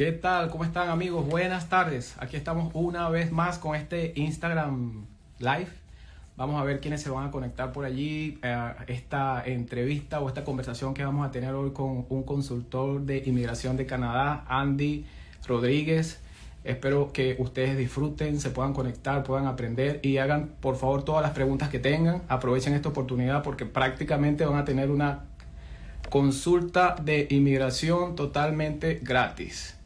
¿Qué tal? ¿Cómo están amigos? Buenas tardes. Aquí estamos una vez más con este Instagram Live. Vamos a ver quiénes se van a conectar por allí. a esta entrevista o esta conversación que vamos a tener hoy con un consultor de inmigración de Canadá, Andy Rodríguez. Espero que ustedes disfruten, se puedan conectar, puedan aprender y hagan por favor todas las preguntas que tengan. Aprovechen esta oportunidad porque prácticamente van a tener una consulta de inmigración totalmente gratis.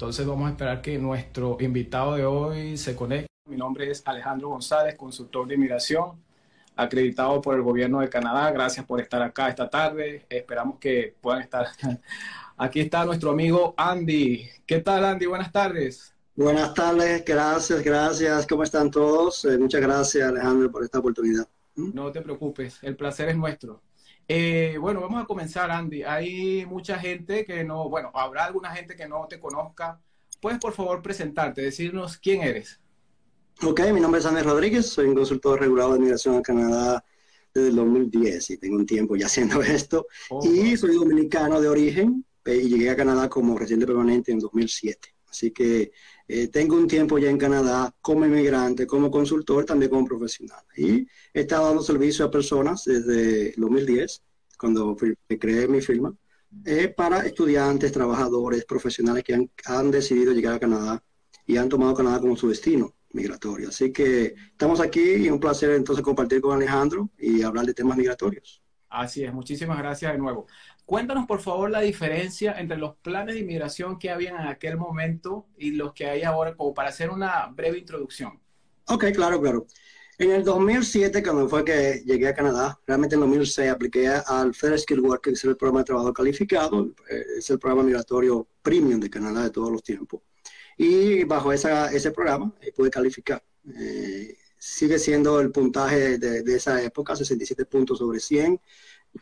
Entonces vamos a esperar que nuestro invitado de hoy se conecte. Mi nombre es Alejandro González, consultor de inmigración, acreditado por el gobierno de Canadá. Gracias por estar acá esta tarde. Esperamos que puedan estar. Aquí está nuestro amigo Andy. ¿Qué tal Andy? Buenas tardes. Buenas tardes, gracias, gracias. ¿Cómo están todos? Eh, muchas gracias Alejandro por esta oportunidad. ¿Mm? No te preocupes, el placer es nuestro. Eh, bueno, vamos a comenzar, Andy. Hay mucha gente que no, bueno, habrá alguna gente que no te conozca. ¿Puedes, por favor, presentarte, decirnos quién eres? Ok, mi nombre es Andy Rodríguez, soy un consultor regulado de migración a Canadá desde el 2010 y tengo un tiempo ya haciendo esto. Oh, y soy dominicano de origen eh, y llegué a Canadá como residente permanente en 2007. Así que eh, tengo un tiempo ya en Canadá como inmigrante, como consultor, también como profesional. Y he estado dando servicio a personas desde 2010, cuando creé mi firma, eh, para estudiantes, trabajadores, profesionales que han, han, decidido llegar a Canadá y han tomado Canadá como su destino migratorio. Así que estamos aquí y un placer entonces compartir con Alejandro y hablar de temas migratorios. Así es, muchísimas gracias de nuevo. Cuéntanos, por favor, la diferencia entre los planes de inmigración que habían en aquel momento y los que hay ahora, como para hacer una breve introducción. Ok, claro, claro. En el 2007, cuando fue que llegué a Canadá, realmente en 2006 apliqué al Federal Skill Work, que es el programa de trabajo calificado, eh, es el programa migratorio premium de Canadá de todos los tiempos. Y bajo esa, ese programa eh, pude calificar. Eh, sigue siendo el puntaje de, de, esa época, 67 puntos sobre 100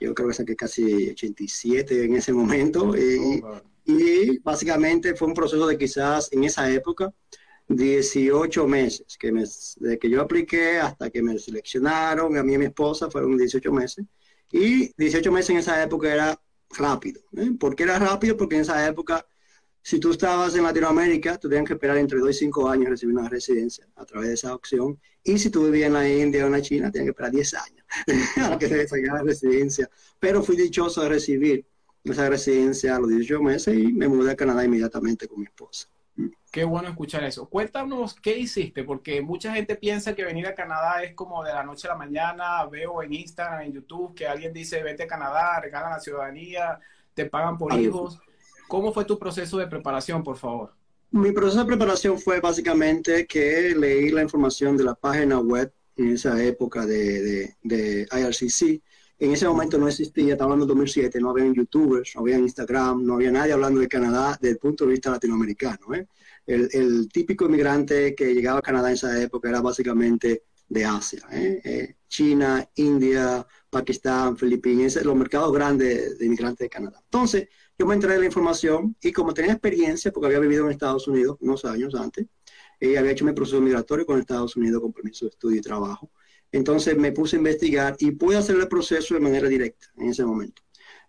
yo creo que saqué casi 87 en ese momento. Y, oh, y, básicamente fue un proceso de quizás en esa época 18 meses, que me, de que yo apliqué hasta que me seleccionaron, a mí y mi esposa fueron 18 meses. Y 18 meses en esa época era rápido. ¿eh? ¿Por qué era rápido? Porque en esa época si tú estabas en Latinoamérica, tú tenías que esperar entre 2 y 5 años recibir una residencia a través de esa opción. Y si tú vivías en la India o en la China, tenías que esperar 10 años a que te la residencia. Pero fui dichoso de recibir esa residencia a los 18 meses y me mudé a Canadá inmediatamente con mi esposa. Qué bueno escuchar eso. Cuéntanos qué hiciste, porque mucha gente piensa que venir a Canadá es como de la noche a la mañana. Veo en Instagram, en YouTube, que alguien dice, vete a Canadá, regalan la ciudadanía, te pagan por hijos. ¿Cómo fue tu proceso de preparación, por favor? Mi proceso de preparación fue básicamente que leí la información de la página web en esa época de, de, IRCC. En ese momento no existía, estaba hablando de 2007, no había youtubers, no había Instagram, no había nadie hablando de Canadá desde el punto de vista latinoamericano. ¿eh? El, el, típico inmigrante que llegaba a Canadá en esa época era básicamente de Asia, ¿eh? Eh, China, India, Pakistán, Filipinas, los mercados grandes de inmigrantes de Canadá. Entonces, yo me entré de la información y como tenía experiencia, porque había vivido en Estados Unidos unos años antes, y había hecho mi proceso migratorio con Estados Unidos con permiso de estudio y trabajo, entonces me puse a investigar y pude hacer el proceso de manera directa en ese momento.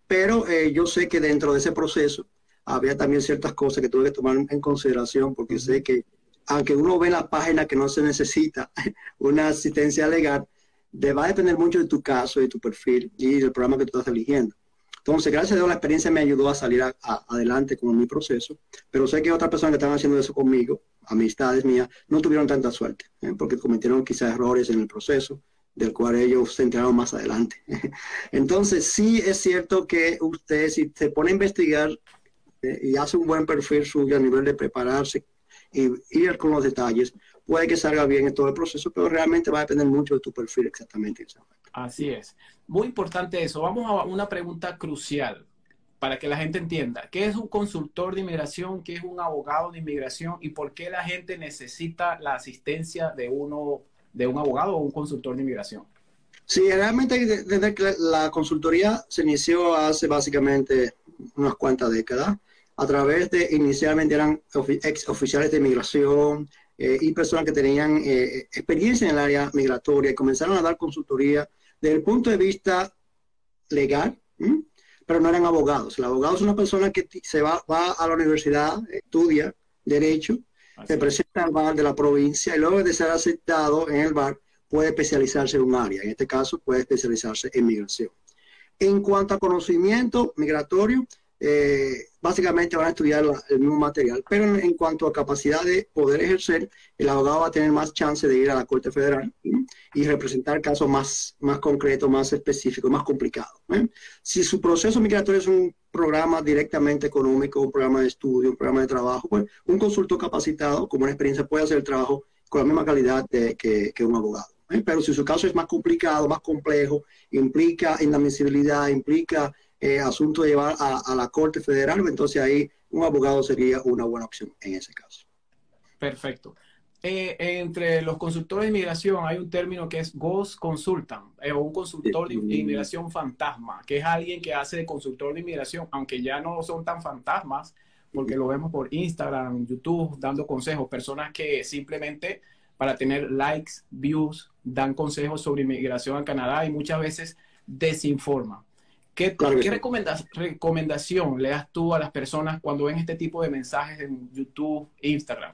Pero eh, yo sé que dentro de ese proceso había también ciertas cosas que tuve que tomar en consideración porque sé que aunque uno ve en la página que no se necesita una asistencia legal, va a depender mucho de tu caso, de tu perfil y del programa que tú estás eligiendo. Entonces, gracias a Dios, la experiencia me ayudó a salir adelante con mi proceso, pero sé que otras personas que estaban haciendo eso conmigo, amistades mías, no tuvieron tanta suerte, ¿eh? porque cometieron quizás errores en el proceso, del cual ellos se enteraron más adelante. Entonces, sí es cierto que usted, si se pone a investigar eh, y hace un buen perfil suyo a nivel de prepararse y ir con los detalles, puede que salga bien en todo el proceso, pero realmente va a depender mucho de tu perfil exactamente. Así es. Muy importante eso. Vamos a una pregunta crucial para que la gente entienda. ¿Qué es un consultor de inmigración? ¿Qué es un abogado de inmigración? ¿Y por qué la gente necesita la asistencia de uno, de un abogado o un consultor de inmigración? Sí, realmente desde que la consultoría se inició hace básicamente unas cuantas décadas, a través de, inicialmente eran ex oficiales de inmigración eh, y personas que tenían eh, experiencia en el área migratoria y comenzaron a dar consultoría desde el punto de vista legal, pero no eran abogados. El abogado es una persona que se va, va a la universidad, estudia derecho, se presenta al bar de la provincia y luego de ser aceptado en el bar puede especializarse en un área. En este caso puede especializarse en migración. En cuanto a conocimiento migratorio, eh, básicamente van a estudiar el mismo material, pero en, cuanto a capacidad de poder ejercer, el abogado va a tener más chance de ir a la Corte Federal y representar casos más, más concretos, más específicos, más complicados. Si su proceso migratorio es un programa directamente económico, un programa de estudio, un programa de trabajo, pues un consultor capacitado con una experiencia puede hacer el trabajo con la misma calidad que, un abogado. Pero si su caso es más complicado, más complejo, implica inadmisibilidad, implica eh, asunto de llevar a, la Corte Federal, entonces ahí un abogado sería una buena opción en ese caso. Perfecto. Eh, entre los consultores de inmigración hay un término que es Ghost Consultant eh, o un consultor de inmigración fantasma, que es alguien que hace de consultor de inmigración, aunque ya no son tan fantasmas, porque lo vemos por Instagram, YouTube, dando consejos, personas que simplemente para tener likes, views, dan consejos sobre inmigración a Canadá y muchas veces desinforman. ¿Qué, recomendación le das tú a las personas cuando ven este tipo de mensajes en YouTube e Instagram?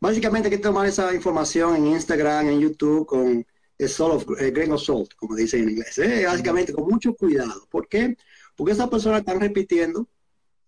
Básicamente hay que tomar esa información en Instagram, en YouTube, con el salt of, grain of salt, como dicen en inglés. ¿eh? Básicamente con mucho cuidado. ¿Por qué? Porque esas personas están repitiendo,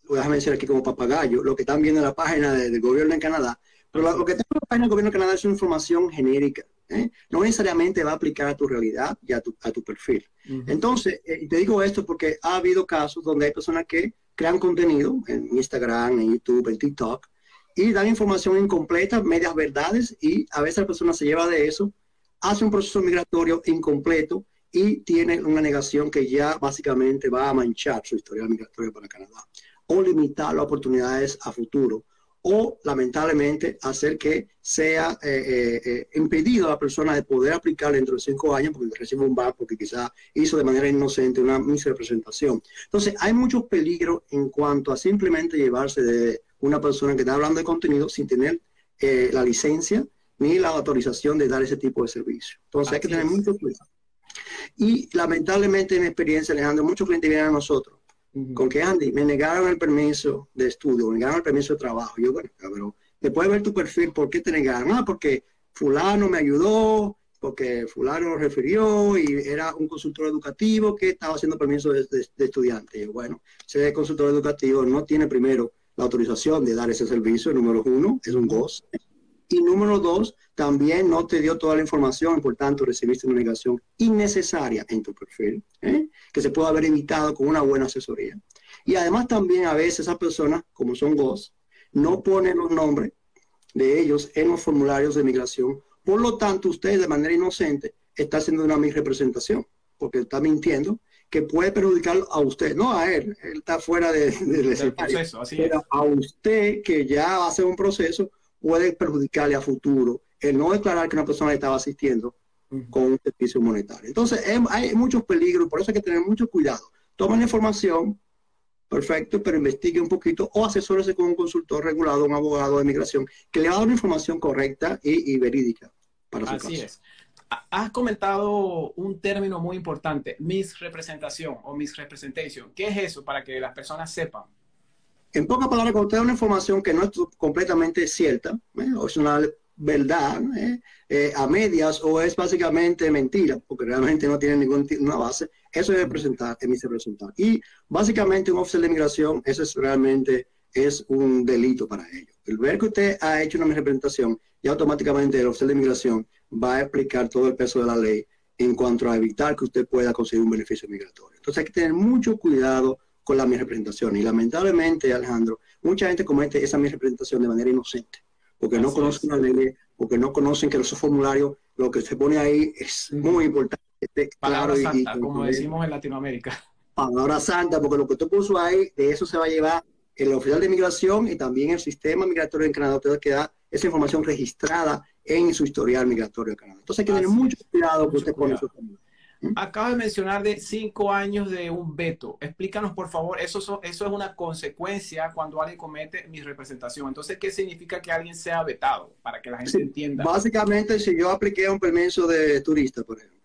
déjame decir aquí como papagayo, lo que están viendo en la página del gobierno en Canadá, pero lo, que está en la página del gobierno de Canadá es una información genérica. ¿Eh? no necesariamente va a aplicar a tu realidad y a tu, perfil. Entonces, eh, te digo esto porque ha habido casos donde hay personas que crean contenido en Instagram, en YouTube, en TikTok, y dan información incompleta, medias verdades, y a veces la persona se lleva de eso, hace un proceso migratorio incompleto y tiene una negación que ya básicamente va a manchar su historial migratorio para Canadá o limitar las oportunidades a futuro o lamentablemente hacer que sea eh, eh, eh, impedido a la persona de poder aplicar dentro de cinco años porque recibe un bar porque quizá hizo de manera inocente una misrepresentación. Entonces hay muchos peligros en cuanto a simplemente llevarse de una persona que está hablando de contenido sin tener la licencia ni la autorización de dar ese tipo de servicio. Entonces hay que tener mucho cuidado. Y lamentablemente en mi experiencia, Alejandro, muchos clientes vienen a nosotros con que Andy, me negaron el permiso de estudio, me negaron el permiso de trabajo. Yo, bueno, pero después de ver tu perfil, ¿por qué te negaron? Ah, porque fulano me ayudó, porque fulano lo refirió y era un consultor educativo que estaba haciendo permiso de, estudiante. yo, bueno, ese consultor educativo no tiene primero la autorización de dar ese servicio, número uno, es un gozo. Y número dos, también no te dio toda la información, por tanto recibiste una negación innecesaria en tu perfil, ¿eh? que se puede haber evitado con una buena asesoría. Y además también a veces esas personas, como son vos, no ponen los nombres de ellos en los formularios de migración. Por lo tanto, usted de manera inocente está haciendo una misrepresentación, porque está mintiendo, que puede perjudicarlo a usted, no a él, él está fuera de, del proceso, pero a usted que ya va a hacer un proceso puede perjudicarle a futuro el no declarar que una persona estaba asistiendo con un servicio monetario. Entonces, em, hay muchos peligros, por eso hay que tener mucho cuidado. Tomen la información, perfecto, pero investigue un poquito o asesórese con un consultor regulado, un abogado de migración, que le va a dar una información correcta y, verídica para su Así es. Has comentado un término muy importante, misrepresentación o misrepresentation. ¿Qué es eso para que las personas sepan? En pocas palabras, cuando usted da una información que no es completamente cierta, ¿eh? o es una verdad ¿eh? Eh, a medias o es básicamente mentira, porque realmente no tiene ninguna base, eso debe presentar, emite presentar. Y básicamente un oficial de migración, eso es realmente es un delito para ellos. El ver que usted ha hecho una representación y automáticamente el oficial de migración va a explicar todo el peso de la ley en cuanto a evitar que usted pueda conseguir un beneficio migratorio. Entonces hay que tener mucho cuidado con la misrepresentación. Y lamentablemente, Alejandro, mucha gente comete esa misrepresentación de manera inocente, porque no conocen la ley, porque no conocen que esos formularios, lo que se pone ahí es muy importante. Palabra santa, como decimos en Latinoamérica. Palabra santa, porque lo que usted puso ahí, de eso se va a llevar el oficial de migración y también el sistema migratorio en Canadá. Usted queda esa información registrada en su historial migratorio en Canadá. Entonces hay que tener mucho cuidado que usted pone eso Acaba de mencionar de cinco años de un veto. Explícanos, por favor, eso, eso es una consecuencia cuando alguien comete mi representación. Entonces, ¿qué significa que alguien sea vetado? Para que la gente entienda. Básicamente, si yo apliqué un permiso de turista, por ejemplo,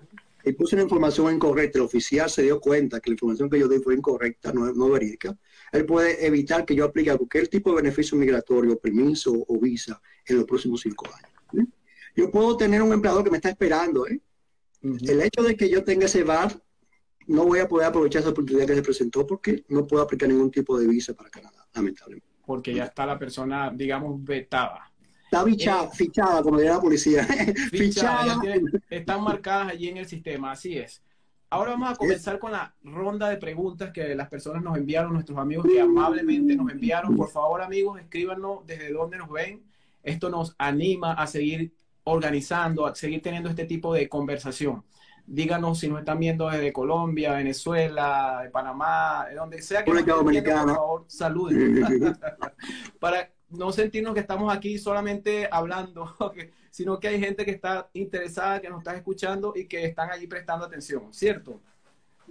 y puse una información incorrecta, el oficial se dio cuenta que la información que yo di fue incorrecta, no, no verídica, él puede evitar que yo aplique cualquier tipo de beneficio migratorio, permiso o visa en los próximos cinco años. Yo puedo tener un empleador que me está esperando. ¿eh? El hecho de que yo tenga ese VAR, no voy a poder aprovechar esa oportunidad que se presentó porque no puedo aplicar ningún tipo de visa para Canadá, lamentablemente. Porque ya está la persona, digamos, vetada. Está fichada, fichada como diría la policía. Fichada, están marcadas allí en el sistema, así es. Ahora vamos a comenzar con la ronda de preguntas que las personas nos enviaron, nuestros amigos que amablemente nos enviaron. Por favor, amigos, escríbanos desde dónde nos ven. Esto nos anima a seguir organizando, a seguir teniendo este tipo de conversación. Díganos si nos están viendo desde Colombia, Venezuela, de Panamá, de donde sea que nos estén viendo, por favor, saluden. Para no sentirnos que estamos aquí solamente hablando, sino que hay gente que está interesada, que nos está escuchando y que están allí prestando atención, ¿cierto?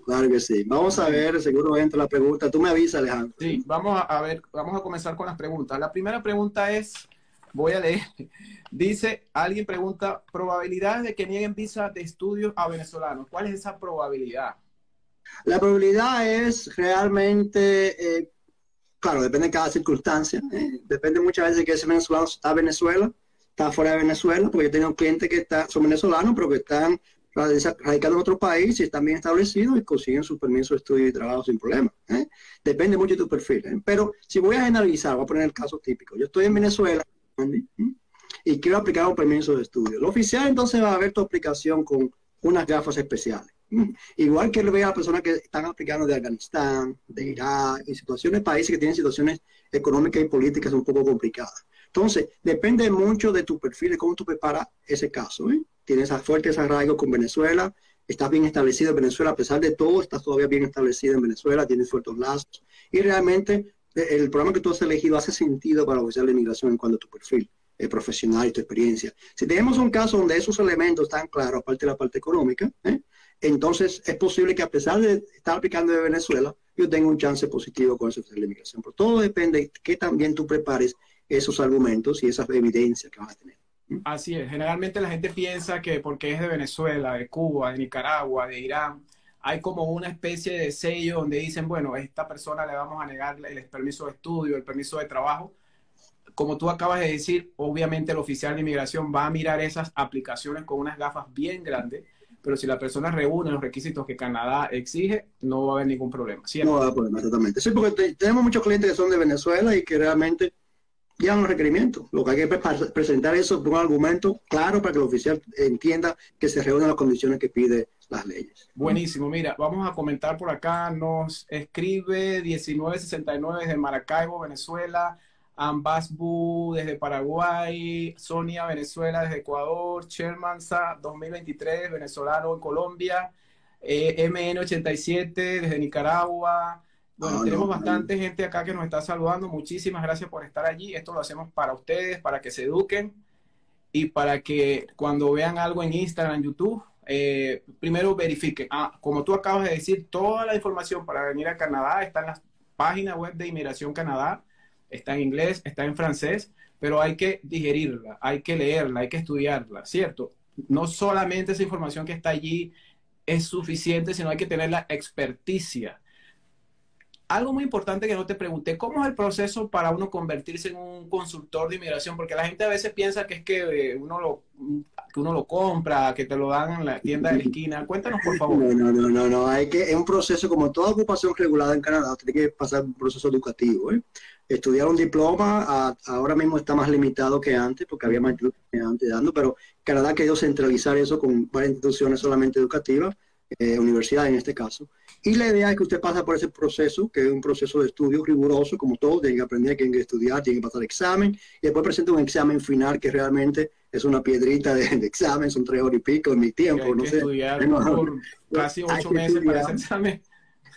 Claro que sí. Vamos a ver, seguro entra la pregunta. Tú me avisas, Alejandro. Sí, vamos a ver, vamos a comenzar con las preguntas. La primera pregunta es, voy a leer, dice, alguien pregunta, probabilidad de que nieguen visa de estudios a venezolanos. ¿Cuál es esa probabilidad? La probabilidad es realmente eh, claro, depende de cada circunstancia. ¿eh? Depende muchas veces de que ese venezolano está en Venezuela, está fuera de Venezuela, porque yo tengo clientes que está, son venezolanos, pero que están radicando en otro país y están bien establecidos y consiguen su permiso de estudio y trabajo sin problema. ¿eh? Depende mucho de tu perfil. ¿eh? Pero si voy a generalizar, voy a poner el caso típico. Yo estoy en Venezuela y quiero aplicar un permiso de estudio. El oficial entonces va a ver tu aplicación con unas gafas especiales. Igual que lo vea a personas que están aplicando de Afganistán, de Irak, en situaciones, países que tienen situaciones económicas y políticas un poco complicadas. Entonces, depende mucho de tu perfil, de cómo tú preparas ese caso. ¿eh? Tienes fuertes arraigos con Venezuela, estás bien establecido en Venezuela, a pesar de todo, estás todavía bien establecido en Venezuela, tienes fuertes lazos. Y realmente el programa que tú has elegido hace sentido para oficial de inmigración en cuanto a tu perfil eh, profesional y tu experiencia. Si tenemos un caso donde esos elementos están claros, aparte de la parte económica, ¿eh? entonces es posible que a pesar de estar aplicando de Venezuela, yo tenga un chance positivo con ese oficial de inmigración. Pero todo depende de que también tú prepares esos argumentos y esas evidencias que vas a tener. Así es. Generalmente la gente piensa que porque es de Venezuela, de Cuba, de Nicaragua, de Irán, hay como una especie de sello donde dicen, bueno, a esta persona le vamos a negar el permiso de estudio, el permiso de trabajo. Como tú acabas de decir, obviamente el oficial de inmigración va a mirar esas aplicaciones con unas gafas bien grandes pero si la persona reúne los requisitos que Canadá exige, no va a haber ningún problema. No va a haber problema, exactamente. Sí, porque tenemos muchos clientes que son de Venezuela y que realmente llevan los requerimientos. Lo que hay que presentar por un argumento claro para que el oficial entienda que se reúnen las condiciones que pide las leyes. Buenísimo, mira, vamos a comentar por acá, nos escribe 1969 desde Maracaibo, Venezuela, Ambasbu desde Paraguay, Sonia Venezuela desde Ecuador, Shermanza 2023 venezolano en Colombia, eh, MN87 desde Nicaragua. Bueno, ah, tenemos bastante gente acá que nos está saludando. Muchísimas gracias por estar allí. Esto lo hacemos para ustedes, para que se eduquen y para que cuando vean algo en Instagram, YouTube, eh, primero verifiquen. Ah, como tú acabas de decir, toda la información para venir a Canadá está en la página web de Inmigración Canadá está en inglés, está en francés, pero hay que digerirla, hay que leerla, hay que estudiarla, ¿cierto? No solamente esa información que está allí es suficiente, sino hay que tener la experticia. Algo muy importante que no te pregunté, ¿cómo es el proceso para uno convertirse en un consultor de inmigración? Porque la gente a veces piensa que es que eh, uno lo, que uno lo compra, que te lo dan en la tienda de la esquina. Cuéntanos, por favor. No, no, no, no, hay que, es un proceso como toda ocupación regulada en Canadá, tiene que pasar un proceso educativo. ¿eh? estudiar un diploma ahora mismo está más limitado que antes, porque había más que antes dando, pero Canadá ha querido centralizar eso con varias instituciones solamente educativas, eh, universidades en este caso. Y la idea es que usted pasa por ese proceso, que es un proceso de estudio riguroso, como todos, tienen que aprender, tienen que estudiar, tienen que pasar examen, y después presenta un examen final que realmente es una piedrita de, examen, son tres horas y pico en mi tiempo, no sé. Estudiar por casi ocho meses para ese examen.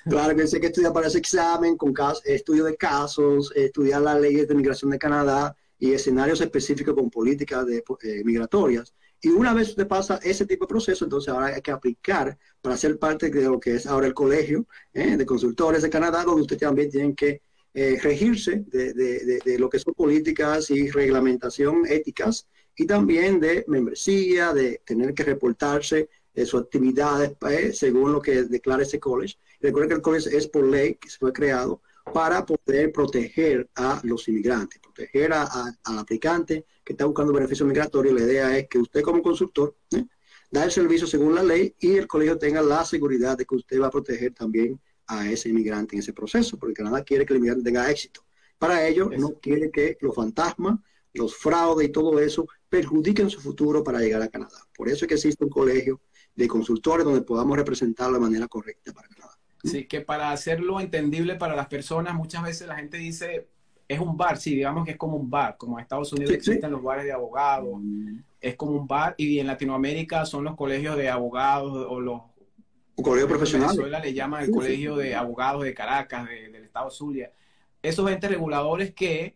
Claro que sé que estudiar para ese examen, con estudio de casos, estudiar las leyes de migración de Canadá y escenarios específicos con políticas de, eh, migratorias. Y una vez usted pasa ese tipo de proceso, entonces ahora hay que aplicar para ser parte de lo que es ahora el colegio eh, de consultores de Canadá, donde usted también tiene que eh, regirse de, de, lo que son políticas y reglamentación éticas y también de membresía, de tener que reportarse de sus actividades eh, según lo que declara ese college. Recuerden que el college es por ley que fue creado para poder proteger a los inmigrantes, proteger a, al aplicante que está buscando beneficio migratorio. La idea es que usted como consultor ¿eh? da el servicio según la ley y el colegio tenga la seguridad de que usted va a proteger también a ese inmigrante en ese proceso, porque Canadá quiere que el inmigrante tenga éxito. Para ello, no quiere que los fantasmas, los fraudes y todo eso perjudiquen su futuro para llegar a Canadá. Por eso es que existe un colegio de consultores donde podamos representar de manera correcta para Canadá. Sí, que para hacerlo entendible para las personas, muchas veces la gente dice, es un bar, sí, digamos que es como un bar, como en Estados Unidos existen los bares de abogados, mm. es como un bar, y en Latinoamérica son los colegios de abogados o los... Un colegio profesional. En Venezuela le llaman el colegio de abogados de Caracas, del estado Zulia. Esos entes reguladores que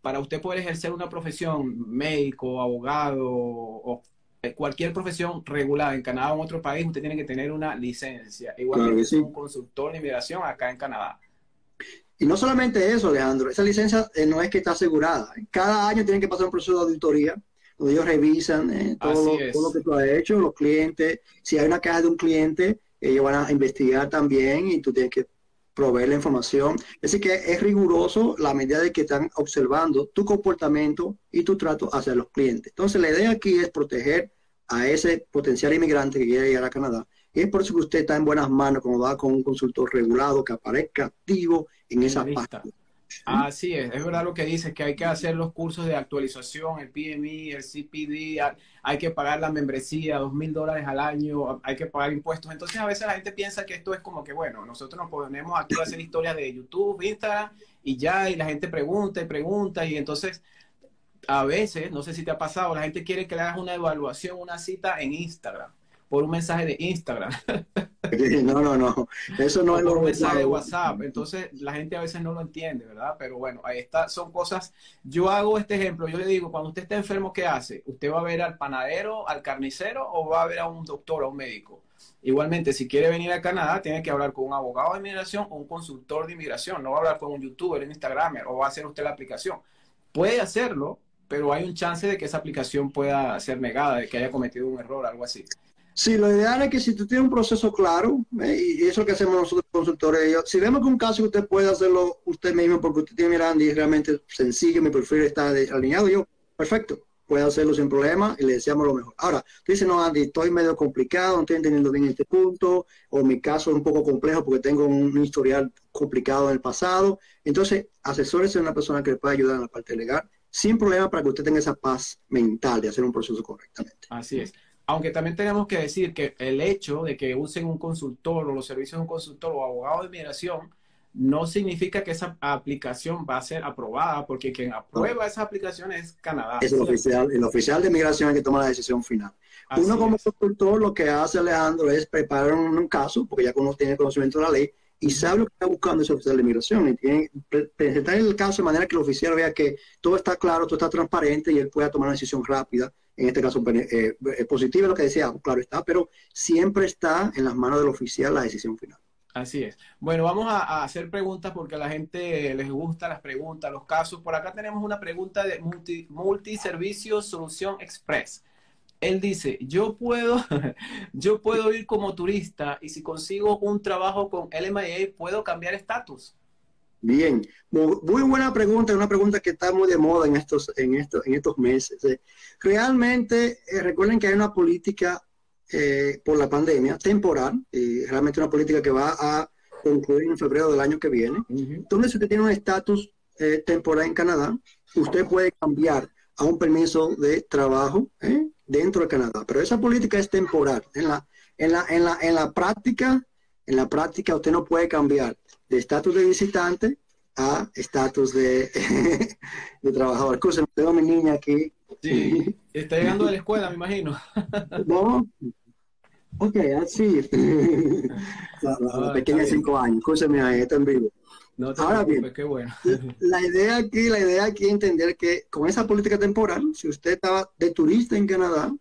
para usted poder ejercer una profesión, médico, abogado o cualquier profesión regulada en Canadá o en otro país, usted tiene que tener una licencia. Igual que, un consultor de inmigración acá en Canadá. Y no solamente eso, Alejandro, esa licencia eh, no es que está asegurada. Cada año tienen que pasar un proceso de auditoría donde ellos revisan eh, todo, lo, que tú has hecho, los clientes. Si hay una queja de un cliente, ellos van a investigar también y tú tienes que proveer la información. Así que es riguroso la medida de que están observando tu comportamiento y tu trato hacia los clientes. Entonces, la idea aquí es proteger a ese potencial inmigrante que quiere llegar a Canadá. Y es por eso que usted está en buenas manos cuando va con un consultor regulado que aparezca activo en esa página. Así es, es verdad lo que dice, que hay que hacer los cursos de actualización, el PMI, el CPD, hay que pagar la membresía, dos mil dólares al año, hay que pagar impuestos. Entonces a veces la gente piensa que esto es como que, bueno, nosotros nos ponemos aquí a hacer historias de YouTube, Instagram y ya, y la gente pregunta y pregunta, y entonces a veces, no sé si te ha pasado, la gente quiere que le hagas una evaluación, una cita en Instagram, por un mensaje de Instagram. No, no, no. Eso no es por un mensaje de WhatsApp. Entonces, la gente a veces no lo entiende, ¿verdad? Pero bueno, ahí está, son cosas. Yo hago este ejemplo, yo le digo, cuando usted está enfermo, ¿qué hace? ¿Usted va a ver al panadero, al carnicero o va a ver a un doctor o un médico? Igualmente, si quiere venir a Canadá, tiene que hablar con un abogado de inmigración o un consultor de inmigración. No va a hablar con un youtuber, un instagramer o va a hacer usted la aplicación. Puede hacerlo, pero hay un chance de que esa aplicación pueda ser negada, de que haya cometido un error, algo así. Sí, lo ideal es que si tú tienes un proceso claro, ¿eh? y eso es lo que hacemos nosotros consultores, si vemos que un caso usted puede hacerlo usted mismo porque usted tiene Miranda y es realmente sencillo, mi perfil está alineado, yo, perfecto, puede hacerlo sin problema y le deseamos lo mejor. Ahora, tú dices, no, Andy, estoy medio complicado, no estoy entendiendo bien este punto, o mi caso es un poco complejo porque tengo un historial complicado en el pasado. Entonces, asesórese a una persona que le pueda ayudar en la parte legal sin problema para que usted tenga esa paz mental de hacer un proceso correctamente. Así es. Aunque también tenemos que decir que el hecho de que usen un consultor o los servicios de un consultor o abogado de inmigración no significa que esa aplicación va a ser aprobada, porque quien aprueba esa aplicación es Canadá. Es el oficial, el oficial de inmigración que toma la decisión final. Uno como consultor lo que hace Alejandro es preparar un, caso, porque ya uno tiene conocimiento de la ley, y sabe lo que está buscando ese oficial de inmigración. Y tiene presentar el caso de manera que el oficial vea que todo está claro, todo está transparente y él pueda tomar una decisión rápida. En este caso, eh, eh, positiva, lo que decía, claro está, pero siempre está en las manos del oficial la decisión final. Así es. Bueno, vamos a, hacer preguntas porque a la gente les gusta las preguntas, los casos. Por acá tenemos una pregunta de multi, Multiservicio Solución Express él dice, yo puedo, yo puedo ir como turista y si consigo un trabajo con LMIA, ¿puedo cambiar estatus? Bien, muy, buena pregunta, una pregunta que está muy de moda en estos, en estos, en estos meses. Eh. Realmente, eh, recuerden que hay una política eh, por la pandemia temporal, y realmente una política que va a concluir en febrero del año que viene. Entonces, si usted tiene un estatus temporal en Canadá, usted puede cambiar a un permiso de trabajo dentro de Canadá. Pero esa política es temporal. En la, en la, en la, en la práctica, en la práctica usted no puede cambiar de estatus de visitante a estatus de, de trabajador. Escúchame, tengo a mi niña aquí. Sí, está llegando de la escuela, me imagino. no. Ok, así. la, pequeña de cinco años. Escúchame, ahí está en vivo. No Ahora bien, qué bueno. la idea aquí, la idea aquí es entender que con esa política temporal, si usted estaba de turista en Canadá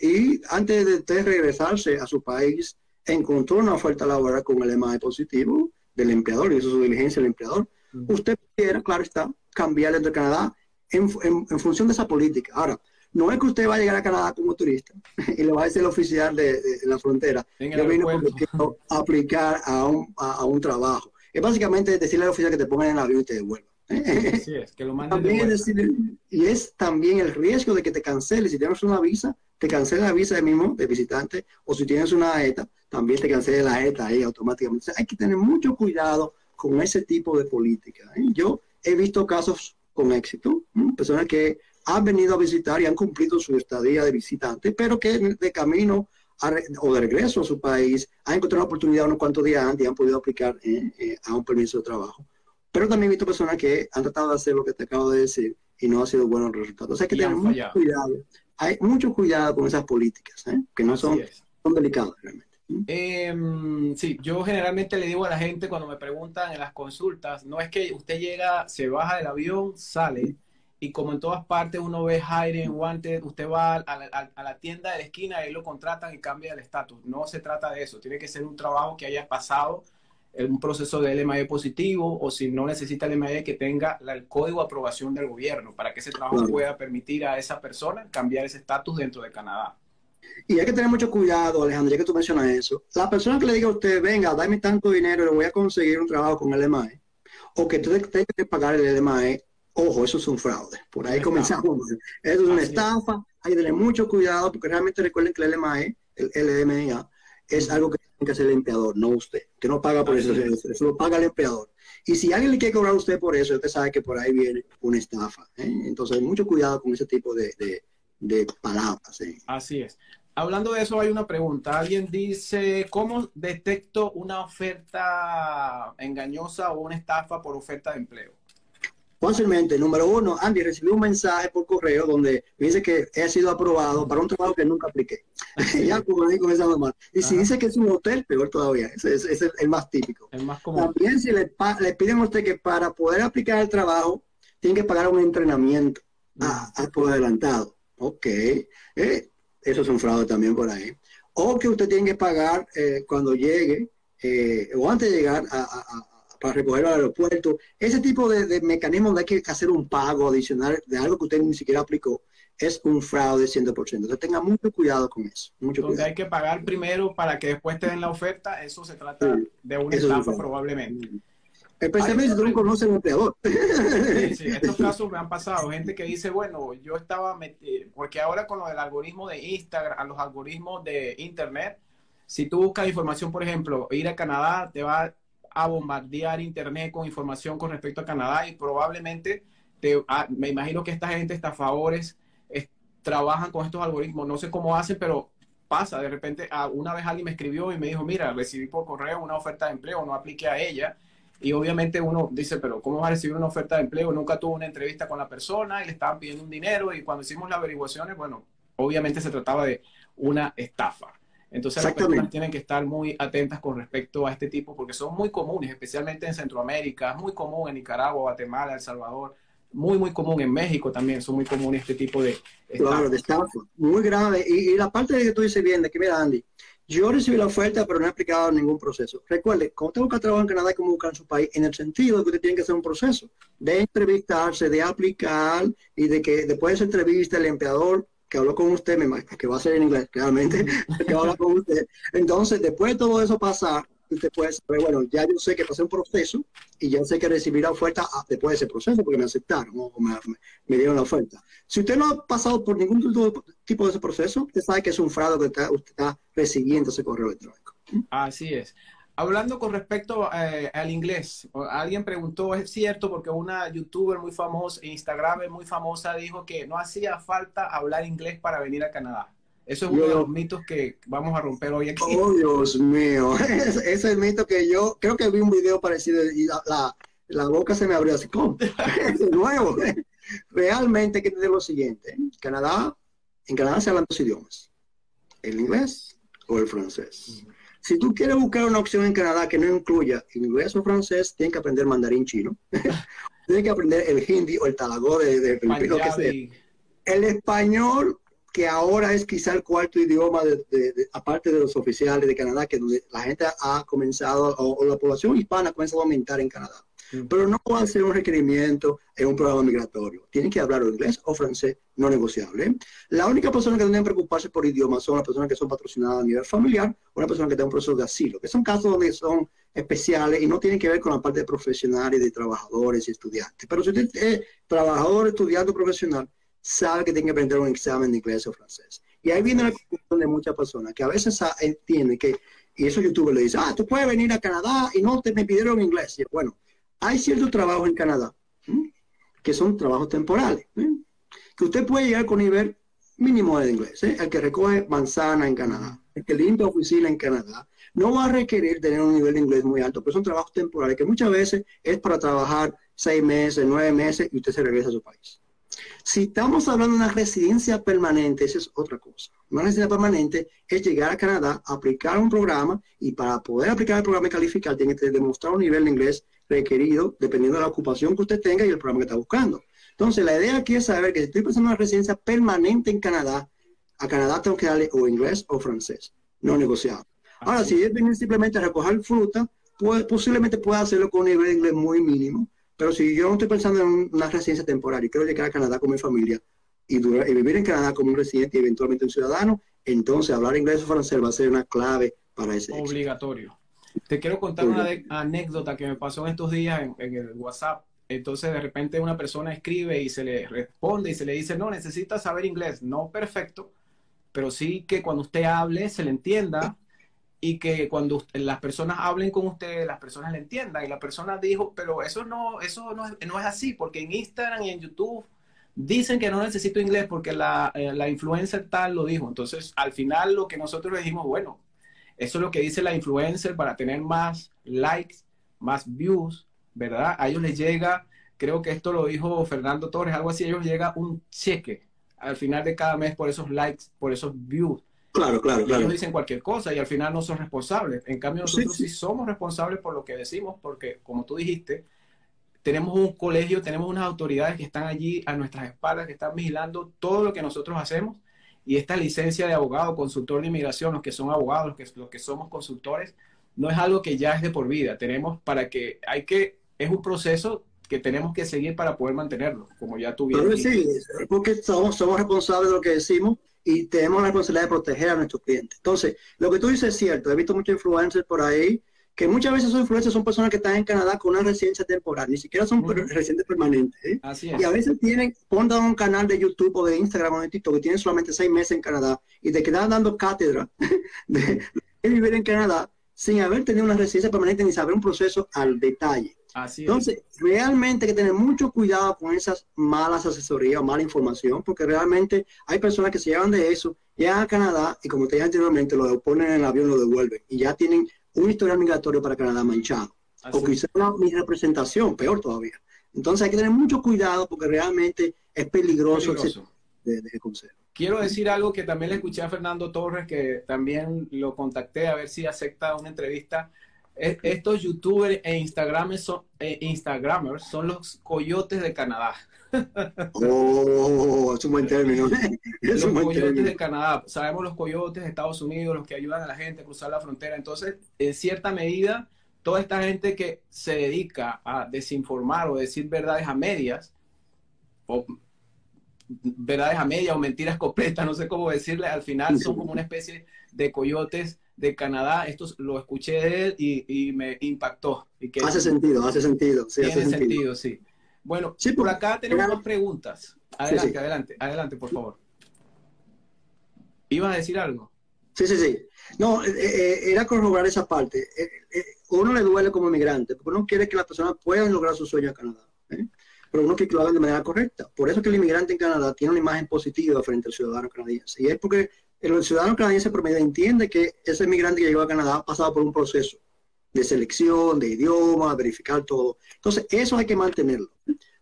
y antes de usted regresarse a su país, encontró una oferta laboral con el EMAE positivo del empleador es su diligencia del empleador, usted pudiera, claro está, cambiar de Canadá en, en, función de esa política. Ahora, no es que usted va a llegar a Canadá como turista y le va a decir el oficial de, la frontera, yo vine porque quiero aplicar a un, a, un trabajo. Es básicamente decirle al oficial que te pongan en el avión y te devuelvan. Así es, que lo manden Y es también el riesgo de que te cancele. Si tienes una visa, te cancele la visa de mismo de visitante, o si tienes una ETA, también te cancele la ETA ahí automáticamente. hay que tener mucho cuidado con ese tipo de política. ¿eh? Yo he visto casos con éxito, personas que han venido a visitar y han cumplido su estadía de visitante, pero que de camino o de regreso a su país han encontrado una oportunidad unos cuantos días antes y han podido aplicar ¿eh? Eh, a un permiso de trabajo. Pero también he visto personas que han tratado de hacer lo que te acabo de decir y no ha sido buenos resultados. O sea, hay que tener mucho cuidado. Hay mucho cuidado con esas políticas, ¿eh? que no son, son delicadas realmente. Eh, sí, yo generalmente le digo a la gente cuando me preguntan en las consultas, no es que usted llega, se baja del avión, sale, y como en todas partes uno ve hiring, wanted, usted va a la, a la tienda de la esquina, ahí lo contratan y cambia el estatus. No se trata de eso, tiene que ser un trabajo que haya pasado un proceso de LMAE positivo o si no necesita el LMAE que tenga el código de aprobación del gobierno para que ese trabajo pueda permitir a esa persona cambiar ese estatus dentro de Canadá. Y hay que tener mucho cuidado, Alejandro, ya que tú mencionas eso. La persona que le diga a usted, venga, dame tanto dinero y le voy a conseguir un trabajo con LMAE, o que usted tenga que pagar el LMAE, ojo, eso es un fraude. Por ahí comenzamos. Eso es una estafa, hay que tener mucho cuidado porque realmente recuerden que el LMAE, el LMIA, es algo que que hacer el empleador, no usted, que no paga por eso, eso lo paga el empleador. Y si alguien le quiere cobrar a usted por eso, usted sabe que por ahí viene una estafa. ¿eh? Entonces, mucho cuidado con ese tipo de, de, palabras. ¿eh? Así es. Hablando de eso, hay una pregunta. Alguien dice, ¿cómo detecto una oferta engañosa o una estafa por oferta de empleo? Fácilmente, número uno, Andy, recibí un mensaje por correo donde dice que he sido aprobado para un trabajo que nunca apliqué. ya como digo, esa normal. Y si dice que es un hotel, peor todavía. Ese, es el, más típico. El más común. También si le, le, piden a usted que para poder aplicar el trabajo, tiene que pagar un entrenamiento a, por adelantado. Ok. Eh, eso es un fraude también por ahí. O que usted tiene que pagar eh, cuando llegue eh, o antes de llegar a para recogerlo al aeropuerto. Ese tipo de, mecanismos de que hacer un pago adicional de algo que usted ni siquiera aplicó es un fraude 100%. Entonces tenga mucho cuidado con eso. Mucho Donde hay que pagar primero para que después te den la oferta, eso se trata de una estafa probablemente. Especialmente si tú no conoces al empleador. Sí, sí, estos casos me han pasado. Gente que dice, bueno, yo estaba metido, porque ahora con lo del algoritmo de Instagram, a los algoritmos de Internet, si tú buscas información, por ejemplo, ir a Canadá, te va a bombardear Internet con información con respecto a Canadá y probablemente te, ah, me imagino que esta gente estafadores trabajan con estos algoritmos, no sé cómo hacen, pero pasa, de repente ah, una vez alguien me escribió y me dijo, mira, recibí por correo una oferta de empleo, no apliqué a ella. Y obviamente uno dice, pero ¿cómo va a recibir una oferta de empleo? Nunca tuvo una entrevista con la persona y le estaban pidiendo un dinero y cuando hicimos las averiguaciones, bueno, obviamente se trataba de una estafa. Entonces las personas tienen que estar muy atentas con respecto a este tipo porque son muy comunes, especialmente en Centroamérica, muy común en Nicaragua, Guatemala, El Salvador, muy, muy común en México también, son muy comunes este tipo de Claro, de estafa, muy grave. Y, la parte de que tú dices bien, de que mira, Andy, yo recibí la oferta, pero no he aplicado ningún proceso. Recuerde, cuando usted busca trabajo en Canadá, como buscar en su país, en el sentido de que usted tiene que hacer un proceso de entrevistarse, de aplicar y de que después de esa entrevista el empleador que habló con usted, me imagino que va a ser en inglés, realmente, que habla con usted. Entonces, después de todo eso pasar, usted puede saber, bueno, ya yo sé que pasé un proceso y ya sé que recibí la oferta ah, después de ese proceso porque me aceptaron o me, dieron la oferta. Si usted no ha pasado por ningún tipo de ese proceso, usted sabe que es un fraude que usted está recibiendo ese correo electrónico. Así es. Hablando con respecto eh, al inglés, alguien preguntó, ¿es cierto? Porque una youtuber muy famosa, Instagram muy famosa, dijo que no hacía falta hablar inglés para venir a Canadá. Eso es uno de los mitos que vamos a romper hoy aquí. Oh, Dios mío. Ese es el mito que yo creo que vi un video parecido y la, la, boca se me abrió así. ¿Cómo? es nuevo. Realmente hay que entender lo siguiente. Canadá, en Canadá se hablan dos idiomas. El inglés o el francés. Si tú quieres buscar una opción en Canadá que no incluya inglés o francés, tienes que aprender mandarín chino. tienes que aprender el hindi o el talagó de, de que sea. El español, que ahora es quizá el cuarto idioma, de, aparte de los oficiales de Canadá, que la gente ha comenzado, o, la población hispana ha comenzado a aumentar en Canadá. Pero no a ser un requerimiento en un programa migratorio. Tienen que hablar inglés o francés, no negociable. La única persona que deben preocuparse por idiomas son las personas que son patrocinadas a nivel familiar o una persona que tenga un proceso de asilo, que son casos donde son especiales y no tienen que ver con la parte de profesional y de trabajadores y estudiantes. Pero si usted es trabajador, estudiante o profesional, sabe que tiene que aprender un examen de inglés o francés. Y ahí viene la confusión de muchas personas que a veces entienden que, y eso youtuber le dice, ah, tú puedes venir a Canadá y no te me pidieron inglés. bueno, hay ciertos trabajos en Canadá que son trabajos temporales, que usted puede llegar con nivel mínimo de inglés. ¿eh? El que recoge manzana en Canadá, el que limpia oficina en Canadá, no va a requerir tener un nivel de inglés muy alto, pero son trabajos temporales que muchas veces es para trabajar seis meses, nueve meses y usted se regresa a su país. Si estamos hablando de una residencia permanente, esa es otra cosa. Una residencia permanente es llegar a Canadá, aplicar un programa y para poder aplicar el programa y calificar tiene que demostrar un nivel de inglés requerido dependiendo de la ocupación que usted tenga y el programa que está buscando. Entonces, la idea aquí es saber que si estoy pensando en una residencia permanente en Canadá, a Canadá tengo que darle o inglés o francés, no negociado. Ahora, si es venir simplemente a recoger fruta, pues, posiblemente pueda hacerlo con un nivel de inglés muy mínimo, pero si yo no estoy pensando en una residencia temporal y quiero llegar a Canadá con mi familia y, vivir en Canadá como un residente y eventualmente un ciudadano, entonces hablar inglés o francés va a ser una clave para ese Obligatorio. Te quiero contar una anécdota que me pasó en estos días en, el WhatsApp. Entonces, de repente, una persona escribe y se le responde y se le dice: No, necesita saber inglés. No perfecto, pero sí que cuando usted hable se le entienda y que cuando las personas hablen con usted, las personas le entiendan. Y la persona dijo, pero eso no, eso no es, no es así, porque en Instagram y en YouTube dicen que no necesito inglés porque la, eh, la influencer tal lo dijo. Entonces, al final lo que nosotros le dijimos, bueno, eso es lo que dice la influencer para tener más likes, más views, ¿verdad? A ellos les llega, creo que esto lo dijo Fernando Torres, algo así, a ellos llega un cheque al final de cada mes por esos likes, por esos views. Claro, claro, claro. Ellos dicen cualquier cosa y al final no son responsables. En cambio, nosotros sí, somos responsables por lo que decimos, porque como tú dijiste, tenemos un colegio, tenemos unas autoridades que están allí a nuestras espaldas, que están vigilando todo lo que nosotros hacemos. Y esta licencia de abogado, consultor de inmigración, los que son abogados, los que, los que somos consultores, no es algo que ya es de por vida. Tenemos para que, hay que, es un proceso que tenemos que seguir para poder mantenerlo, como ya tuvimos. Sí, porque somos, somos responsables de lo que decimos y tenemos la responsabilidad de proteger a nuestros clientes. Entonces, lo que tú dices es cierto. He visto muchos influencers por ahí que muchas veces esos influencers son personas que están en Canadá con una residencia temporal, ni siquiera son residentes permanentes. ¿eh? Y a veces tienen, ponen un canal de YouTube o de Instagram o de TikTok que tienen solamente seis meses en Canadá y te quedan dando cátedra de, vivir en Canadá sin haber tenido una residencia permanente ni saber un proceso al detalle. Entonces, realmente hay que tener mucho cuidado con esas malas asesorías o mala información, porque realmente hay personas que se llevan de eso, llegan a Canadá y como te dije anteriormente, lo ponen en el avión, lo devuelven y ya tienen un historial migratorio para Canadá manchado. o quizás una mi representación, peor todavía. Entonces hay que tener mucho cuidado porque realmente es peligroso, De, Quiero decir algo que también le escuché a Fernando Torres, que también lo contacté a ver si acepta una entrevista estos youtubers e instagramers son, e instagramers son los coyotes de Canadá. Oh, es un buen término. los coyotes de Canadá. Sabemos los coyotes de Estados Unidos, los que ayudan a la gente a cruzar la frontera. Entonces, en cierta medida, toda esta gente que se dedica a desinformar o decir verdades a medias, o verdades a medias o mentiras completas, no sé cómo decirle, al final son como una especie de coyotes de Canadá, esto lo escuché de él y, me impactó. Y que hace sentido, hace sentido. Sí, tiene sentido. sí. Bueno, por acá tenemos dos preguntas. Adelante, adelante, adelante, por favor. ¿Ibas a decir algo? Sí, sí, sí. No, eh, eh, era corroborar esa parte. Eh, uno le duele como inmigrante, porque uno quiere que las personas puedan lograr su sueño en Canadá. Pero uno quiere que lo hagan de manera correcta. Por eso que el inmigrante en Canadá tiene una imagen positiva frente al ciudadano canadiense. Y es porque el ciudadano canadiense promedio entiende que ese migrante que llegó a Canadá ha pasado por un proceso de selección, de idioma, verificar todo. Entonces, eso hay que mantenerlo.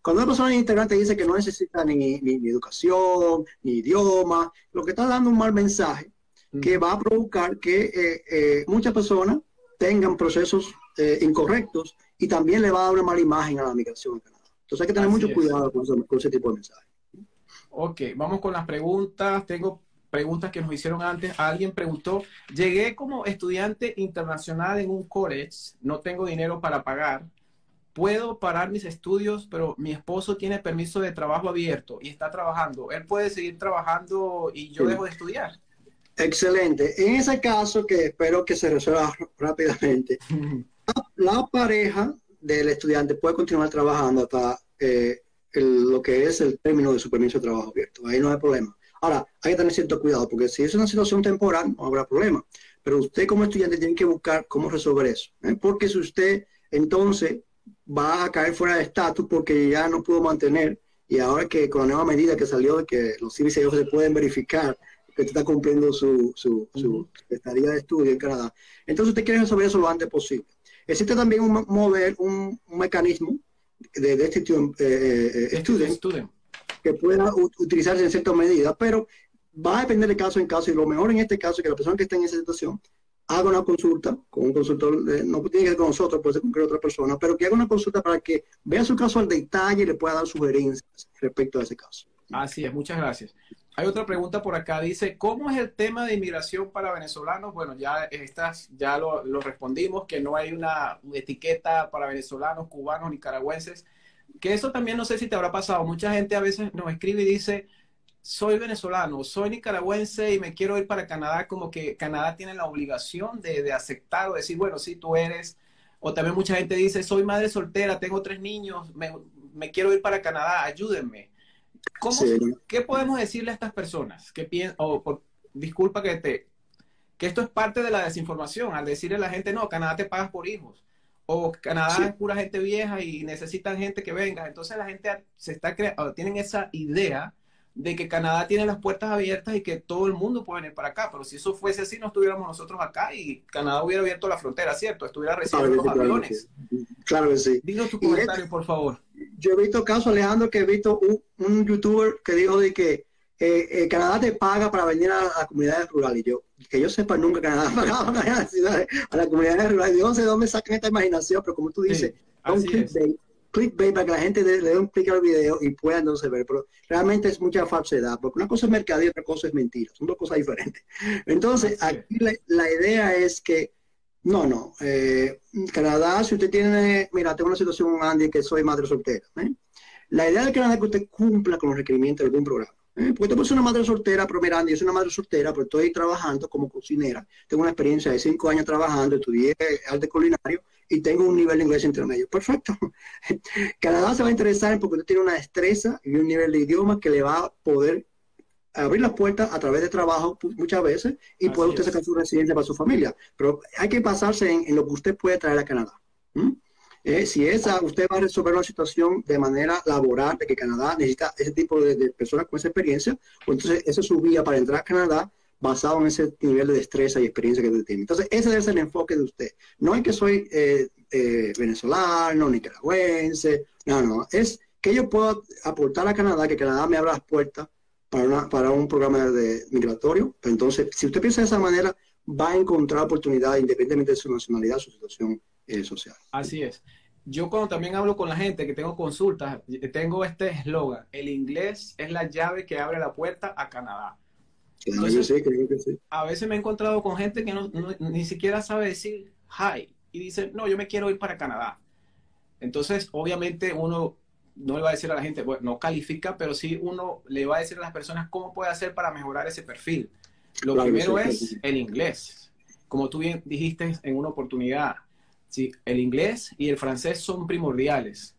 Cuando una persona integrante dice que no necesita ni, educación, ni idioma, lo que está dando un mal mensaje que va a provocar que eh, eh, muchas personas tengan procesos eh, incorrectos y también le va a dar una mala imagen a la migración en Canadá. Entonces hay que tener mucho cuidado con, con ese tipo de mensajes. Ok, vamos con las preguntas. Tengo preguntas que nos hicieron antes. Alguien preguntó, llegué como estudiante internacional en un college, no tengo dinero para pagar, puedo parar mis estudios, pero mi esposo tiene permiso de trabajo abierto y está trabajando. Él puede seguir trabajando y yo dejo de estudiar. Excelente. En ese caso, que espero que se resuelva rápidamente, la, pareja del estudiante puede continuar trabajando hasta eh, lo que es el término de su permiso de trabajo abierto. Ahí no hay problema. Ahora, hay que tener cierto cuidado, porque si es una situación temporal, no habrá problema. Pero usted como estudiante tiene que buscar cómo resolver eso. ¿eh? Porque si usted entonces va a caer fuera de estatus porque ya no pudo mantener, y ahora que con la nueva medida que salió de que los CBC se pueden verificar que está cumpliendo su, su, su estadía de estudio en Canadá, entonces usted quiere resolver eso lo antes posible. Existe también un, mover, un, mecanismo de, de este eh, eh, que pueda utilizarse en cierta medida, pero va a depender de caso en caso y lo mejor en este caso es que la persona que está en esa situación haga una consulta con un consultor, no tiene que ser con nosotros, puede ser con cualquier otra persona, pero que haga una consulta para que vea su caso al detalle y le pueda dar sugerencias respecto a ese caso. Así es, muchas gracias. Hay otra pregunta por acá, dice, ¿cómo es el tema de inmigración para venezolanos? Bueno, ya estas ya lo, lo respondimos, que no hay una etiqueta para venezolanos, cubanos, nicaragüenses, que eso también no sé si te habrá pasado. Mucha gente a veces nos escribe y dice, soy venezolano, soy nicaragüense y me quiero ir para Canadá, como que Canadá tiene la obligación de, aceptar o decir, bueno, sí, tú eres. O también mucha gente dice, soy madre soltera, tengo tres niños, me, quiero ir para Canadá, ayúdenme. ¿Cómo, ¿Qué podemos decirle a estas personas? que piensan, o disculpa que te, que esto es parte de la desinformación, al decirle a la gente, no, Canadá te pagas por hijos, o Canadá es pura gente vieja y necesitan gente que venga. Entonces la gente se está creando, tienen esa idea de que Canadá tiene las puertas abiertas y que todo el mundo puede venir para acá. Pero si eso fuese así, no estuviéramos nosotros acá y Canadá hubiera abierto la frontera, ¿cierto? Estuviera recibiendo los aviones. Claro que sí. Dinos tu comentario, por favor. Yo he visto casos, Alejandro, que he visto un, youtuber que dijo de que eh, eh, Canadá te paga para venir a, a, comunidades rurales. Y yo, que yo sepa, nunca Canadá pagaba a, a las comunidades rurales. Yo no sé de dónde sacan esta imaginación, pero como tú dices, clickbait para que la gente le dé un clic al video y pueda entonces ver. Pero realmente es mucha falsedad, porque una cosa es mercado y otra cosa es mentira. Son dos cosas diferentes. Entonces, aquí la, idea es que, no, no. Eh, Canadá, si usted tiene, mira, tengo una situación, Andy, que soy madre soltera. ¿eh? La idea de Canadá es que usted cumpla con los requerimientos de algún programa. Porque tú una madre soltera, pero mira, Andy, yo soy una madre soltera, pero estoy trabajando como cocinera. Tengo una experiencia de cinco años trabajando, estudié arte culinario y tengo un nivel de inglés intermedio. Perfecto. Canadá se va a interesar porque usted tiene una destreza y un nivel de idioma que le va a poder abrir las puertas a través de trabajo muchas veces y puede usted sacar su residencia para su familia. Pero hay que basarse en, lo que usted puede traer a Canadá. Eh, si esa, usted va a resolver una situación de manera laboral, de que Canadá necesita ese tipo de, personas con esa experiencia, pues entonces esa es su vía para entrar a Canadá basado en ese nivel de destreza y experiencia que usted tiene. Entonces, ese debe ser el enfoque de usted. No es que soy eh, eh, venezolano, nicaragüense, no, no, es que yo puedo aportar a Canadá, que Canadá me abra las puertas para, para un programa de migratorio. Entonces, si usted piensa de esa manera, va a encontrar oportunidades independientemente de su nacionalidad, su situación eh, social. Así es. Yo cuando también hablo con la gente que tengo consultas, tengo este eslogan, el inglés es la llave que abre la puerta a Canadá. A veces me he encontrado con gente que no, ni siquiera sabe decir hi y dice, no, yo me quiero ir para Canadá. Entonces, obviamente uno no le va a decir a la gente, bueno, no califica, pero sí uno le va a decir a las personas cómo puede hacer para mejorar ese perfil. Lo primero es el inglés. Como tú bien dijiste en una oportunidad, sí, el inglés y el francés son primordiales.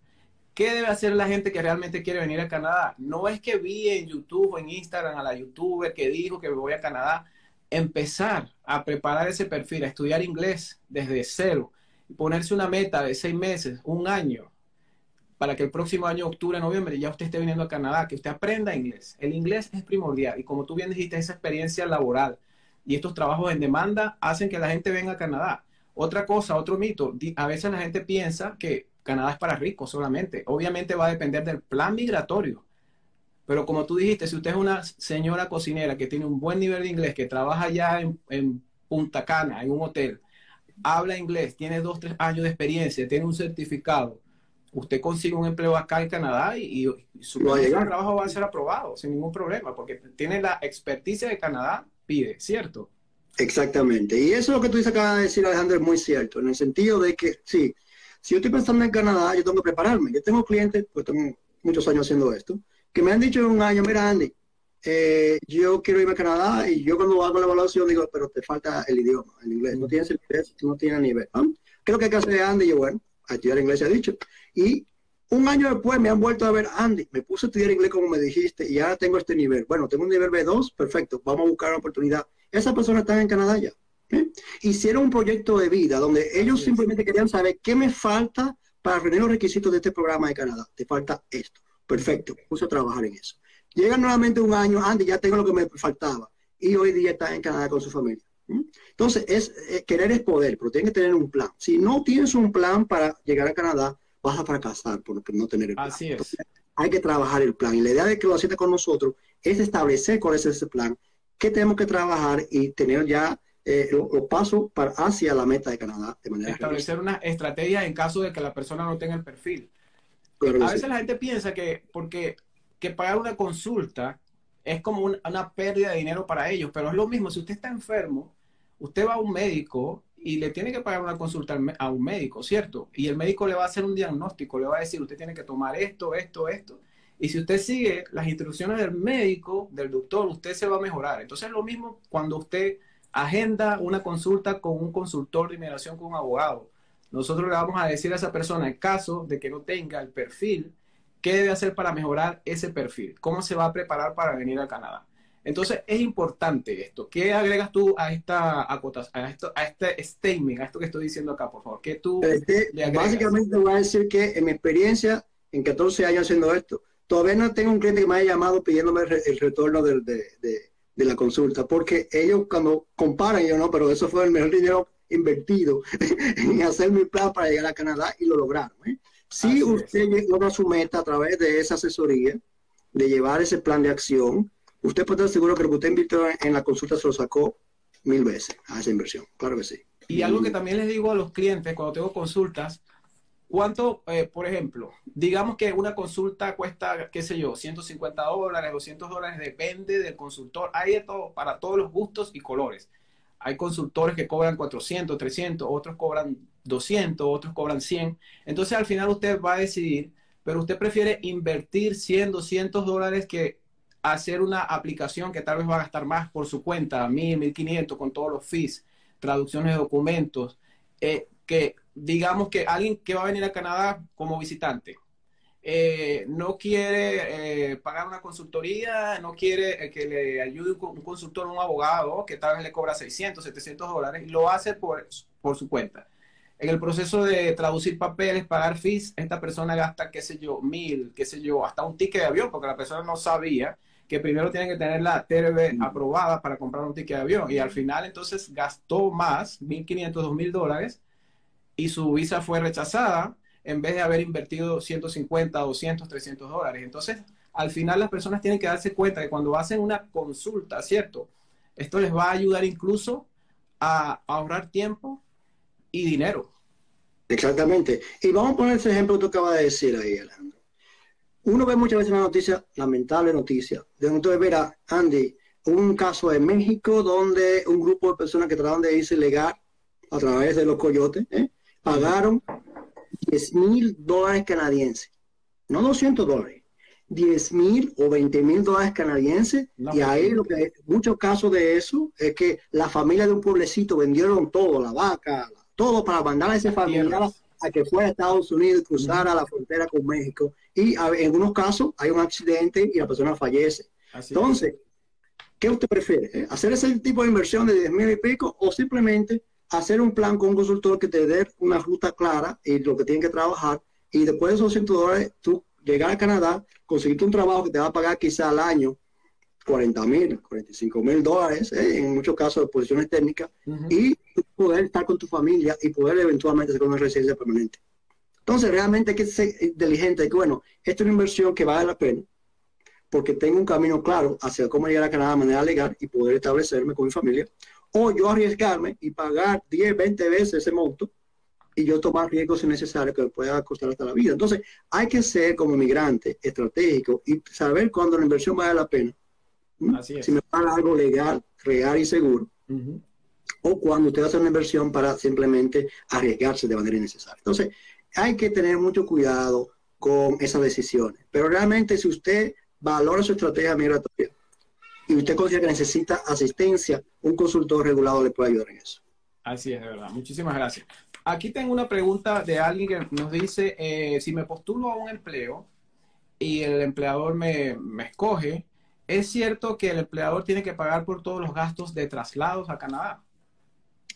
¿Qué debe hacer la gente que realmente quiere venir a Canadá? No es que vi en YouTube o en Instagram a la youtuber que dijo que me voy a Canadá. Empezar a preparar ese perfil, a estudiar inglés desde cero, ponerse una meta de seis meses, un año, para que el próximo año, octubre, noviembre, ya usted esté viniendo a Canadá, que usted aprenda inglés. El inglés es primordial y como tú bien dijiste, esa experiencia laboral y estos trabajos en demanda hacen que la gente venga a Canadá. Otra cosa, otro mito, a veces la gente piensa que Canadá es para ricos solamente. Obviamente va a depender del plan migratorio. Pero como tú dijiste, si usted es una señora cocinera que tiene un buen nivel de inglés, que trabaja ya en, Punta Cana, en un hotel, habla inglés, tiene dos, tres años de experiencia, tiene un certificado, usted consigue un empleo acá en Canadá y, su trabajo va a ser aprobado sin ningún problema, porque tiene la experticia de Canadá, pide, ¿cierto? Exactamente. Y eso es lo que tú dices acá de decir, Alejandro, es muy cierto, en el sentido de que sí, si yo estoy pensando en Canadá, yo tengo que prepararme. Yo tengo clientes, pues tengo muchos años haciendo esto, que me han dicho en un año, mira Andy, eh, yo quiero irme a Canadá y yo cuando hago la evaluación digo, pero te falta el idioma, el inglés, no tienes el inglés, no tienes nivel. ¿Qué es lo que hay que hacer Andy? Yo, bueno, a estudiar inglés se ha dicho. Y un año después me han vuelto a ver, Andy, me puse a estudiar inglés como me dijiste y ahora tengo este nivel. Bueno, tengo un nivel B2, perfecto, vamos a buscar una oportunidad. Esa persona está en Canadá ya. ¿eh? Hicieron un proyecto de vida donde ellos simplemente querían saber qué me falta para reunir los requisitos de este programa de Canadá. Te falta esto. Perfecto, puse a trabajar en eso. Llega nuevamente un año, Andy, ya tengo lo que me faltaba. Y hoy día está en Canadá con su familia. Entonces, es, eh, querer es poder, pero tiene que tener un plan. Si no tienes un plan para llegar a Canadá, vas a fracasar por no tener el plan. Así es. hay que trabajar el plan. Y la idea de que lo hacete con nosotros es establecer cuál es ese plan, qué tenemos que trabajar y tener ya eh, los, pasos para, hacia la meta de Canadá de manera Establecer una estrategia en caso de que la persona no tenga el perfil. a veces la gente piensa que porque que pagar una consulta es como una pérdida de dinero para ellos, pero es lo mismo. Si usted está enfermo, usted va a un médico y le tiene que pagar una consulta a un médico, ¿cierto? Y el médico le va a hacer un diagnóstico, le va a decir, usted tiene que tomar esto, esto, esto. Y si usted sigue las instrucciones del médico, del doctor, usted se va a mejorar. Entonces es lo mismo cuando usted agenda una consulta con un consultor de inmigración, con un abogado. Nosotros le vamos a decir a esa persona, en caso de que no tenga el perfil, qué debe hacer para mejorar ese perfil, cómo se va a preparar para venir a Canadá. Entonces es importante esto. ¿Qué agregas tú a esta acotación, a, esto, a este statement, a esto que estoy diciendo acá, por favor? ¿Qué tú este, básicamente voy a decir que en mi experiencia, en 14 años haciendo esto, todavía no tengo un cliente que me haya llamado pidiéndome el, retorno de, de, la consulta, porque ellos cuando comparan, yo no, pero eso fue el mejor dinero invertido en hacer mi plan para llegar a Canadá y lo lograron. ¿eh? Si usted logra su meta a través de esa asesoría, de llevar ese plan de acción, usted puede estar seguro que lo que usted invirtió en la consulta se lo sacó mil veces a esa inversión. Claro que sí. Y algo que también les digo a los clientes cuando tengo consultas, ¿cuánto, eh, por ejemplo, digamos que una consulta cuesta, qué sé yo, 150 dólares, 200 dólares, depende del consultor. Hay de todo, para todos los gustos y colores. Hay consultores que cobran 400, 300, otros cobran 200, otros cobran 100. Entonces al final usted va a decidir, pero usted prefiere invertir 100, 200 dólares que hacer una aplicación que tal vez va a gastar más por su cuenta, 1000, 1500 con todos los fees, traducciones de documentos, eh, que digamos que alguien que va a venir a Canadá como visitante eh, no quiere eh, pagar una consultoría, no quiere que le ayude un, consultor, un abogado que tal vez le cobra 600, 700 dólares, lo hace por, por su cuenta. En el proceso de traducir papeles, pagar fees, esta persona gasta, qué sé yo, mil, qué sé yo, hasta un ticket de avión, porque la persona no sabía que primero tiene que tener la TRB aprobada para comprar un ticket de avión. Y al final entonces gastó más, 1.500, 2.000 dólares, y su visa fue rechazada en vez de haber invertido 150, 200, 300 dólares. Entonces, al final las personas tienen que darse cuenta que cuando hacen una consulta, ¿cierto? Esto les va a ayudar incluso a ahorrar tiempo y dinero. Exactamente. Y vamos a poner ese ejemplo que tú acabas de decir ahí, Alejandro uno ve muchas veces una noticia, lamentable noticia, de donde verá, Andy, un caso en México donde un grupo de personas que trataban de irse legal a través de los coyotes, ¿eh? Pagaron 10 mil dólares canadienses, no 200 dólares, 10 mil o 20 mil dólares canadienses. y ahí lo que muchos casos de eso es que la familia de un pueblecito vendieron todo, la vaca, todo para mandar a ese familiar a que fuera a Estados Unidos y cruzara la frontera con México. Y en algunos casos hay un accidente y la persona fallece. Entonces, ¿qué usted prefiere? Eh? ¿Hacer ese tipo de inversión de 10 mil y pico o simplemente hacer un plan con un consultor que te dé una ruta clara y lo que tiene que trabajar y después de esos 200 dólares tú llegar a Canadá, conseguirte un trabajo que te va a pagar quizá al año 40 mil, 45 mil dólares, eh, en muchos casos de posiciones técnicas, y poder estar con tu familia y poder eventualmente hacer una residencia permanente. Entonces, realmente hay que ser inteligente, que bueno, esta es una inversión que vale la pena, porque tengo un camino claro hacia cómo llegar a Canadá de manera legal y poder establecerme con mi familia, o yo arriesgarme y pagar 10, 20 veces ese monto y yo tomar riesgos innecesarios que me pueda costar hasta la vida. Entonces, hay que ser como migrante estratégico y saber cuándo la inversión vale la pena si me paga algo legal, real y seguro. O cuando usted hace una inversión para simplemente arriesgarse de manera innecesaria. Entonces, hay que tener mucho cuidado con esas decisiones. Pero realmente si usted valora su estrategia migratoria y usted considera que necesita asistencia, un consultor regulado le puede ayudar en eso. Así es, de verdad. Muchísimas gracias. Aquí tengo una pregunta de alguien que nos dice, eh, si me postulo a un empleo y el empleador me, me escoge, ¿es cierto que el empleador tiene que pagar por todos los gastos de traslados a Canadá?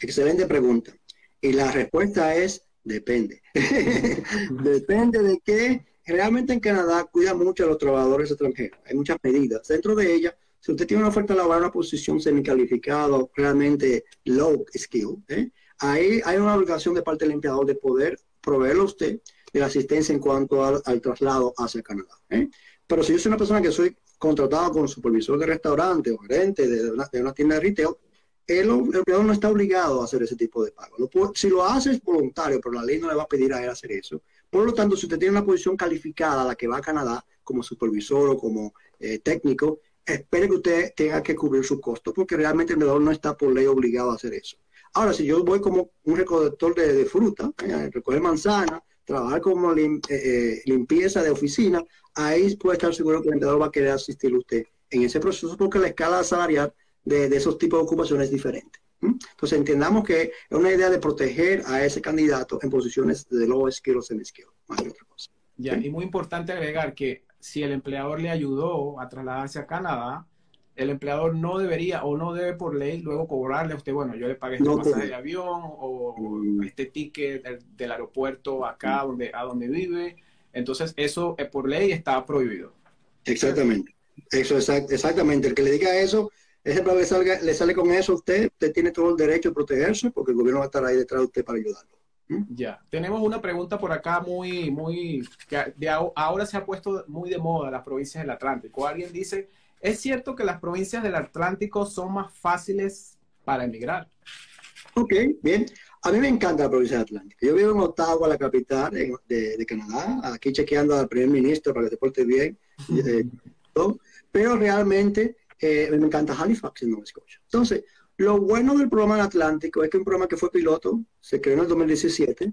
Excelente pregunta. Y la respuesta es depende. depende de que realmente en Canadá cuida mucho a los trabajadores extranjeros. Hay muchas medidas. Dentro de ellas, si usted tiene una oferta laboral, una posición semicalificada, realmente low skill, ¿eh? ahí hay una obligación de parte del empleador de poder proveerle a usted de la asistencia en cuanto al, traslado hacia Canadá. ¿eh? Pero si yo soy una persona que soy contratado como supervisor de restaurante o gerente de una, de una tienda de retail, el, empleador no está obligado a hacer ese tipo de pago. si lo hace es voluntario, pero la ley no le va a pedir a él hacer eso. Por lo tanto, si usted tiene una posición calificada la que va a Canadá como supervisor o como eh, técnico, espere que usted tenga que cubrir su costo, porque realmente el empleador no está por ley obligado a hacer eso. Ahora, si yo voy como un recolector de, fruta, eh, recoger manzana, trabajar como eh, limpieza de oficina, ahí puede estar seguro que el empleador va a querer asistir a usted en ese proceso porque la escala salarial de, esos tipos de ocupaciones diferentes. Entonces entendamos que es una idea de proteger a ese candidato en posiciones de low skill o semi skill, más que otra cosa. Ya, y muy importante agregar que si el empleador le ayudó a trasladarse a Canadá, el empleador no debería o no debe por ley luego cobrarle a usted, bueno, yo le pagué este pasaje de avión o mm. este ticket del, aeropuerto acá donde, a donde vive. Entonces, eso eh, por ley está prohibido. Exactamente. Eso exactamente. El que le diga eso ejemplo, le, salga, le sale con eso a usted, usted tiene todo el derecho de protegerse porque el gobierno va a estar ahí detrás de usted para ayudarlo. Ya, tenemos una pregunta por acá muy, muy, que de ahora se ha puesto muy de moda las provincias del Atlántico. Alguien dice, ¿es cierto que las provincias del Atlántico son más fáciles para emigrar? Ok, bien. A mí me encanta la provincia del Atlántico. Yo vivo en Ottawa, la capital de, Canadá, aquí chequeando al primer ministro para que se porte bien. Eh, pero realmente eh, me encanta Halifax en Nueva Escocia. Entonces, lo bueno del programa del Atlántico es que un programa que fue piloto, se creó en el 2017,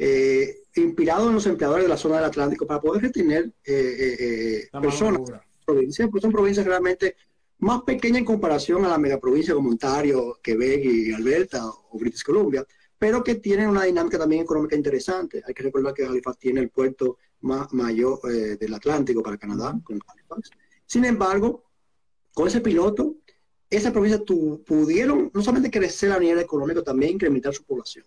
eh, inspirado en los empleadores de la zona del Atlántico para poder retener eh, personas. Provincias, pues son provincias realmente más pequeñas en comparación a la megaprovincia como Ontario, Quebec y Alberta o British Columbia, pero que tienen una dinámica también económica interesante. Hay que recordar que Halifax tiene el puerto más mayor del Atlántico para Canadá, con Halifax. Sin embargo, con ese piloto, esa provincia pudieron no solamente crecer a nivel económico, también incrementar su población.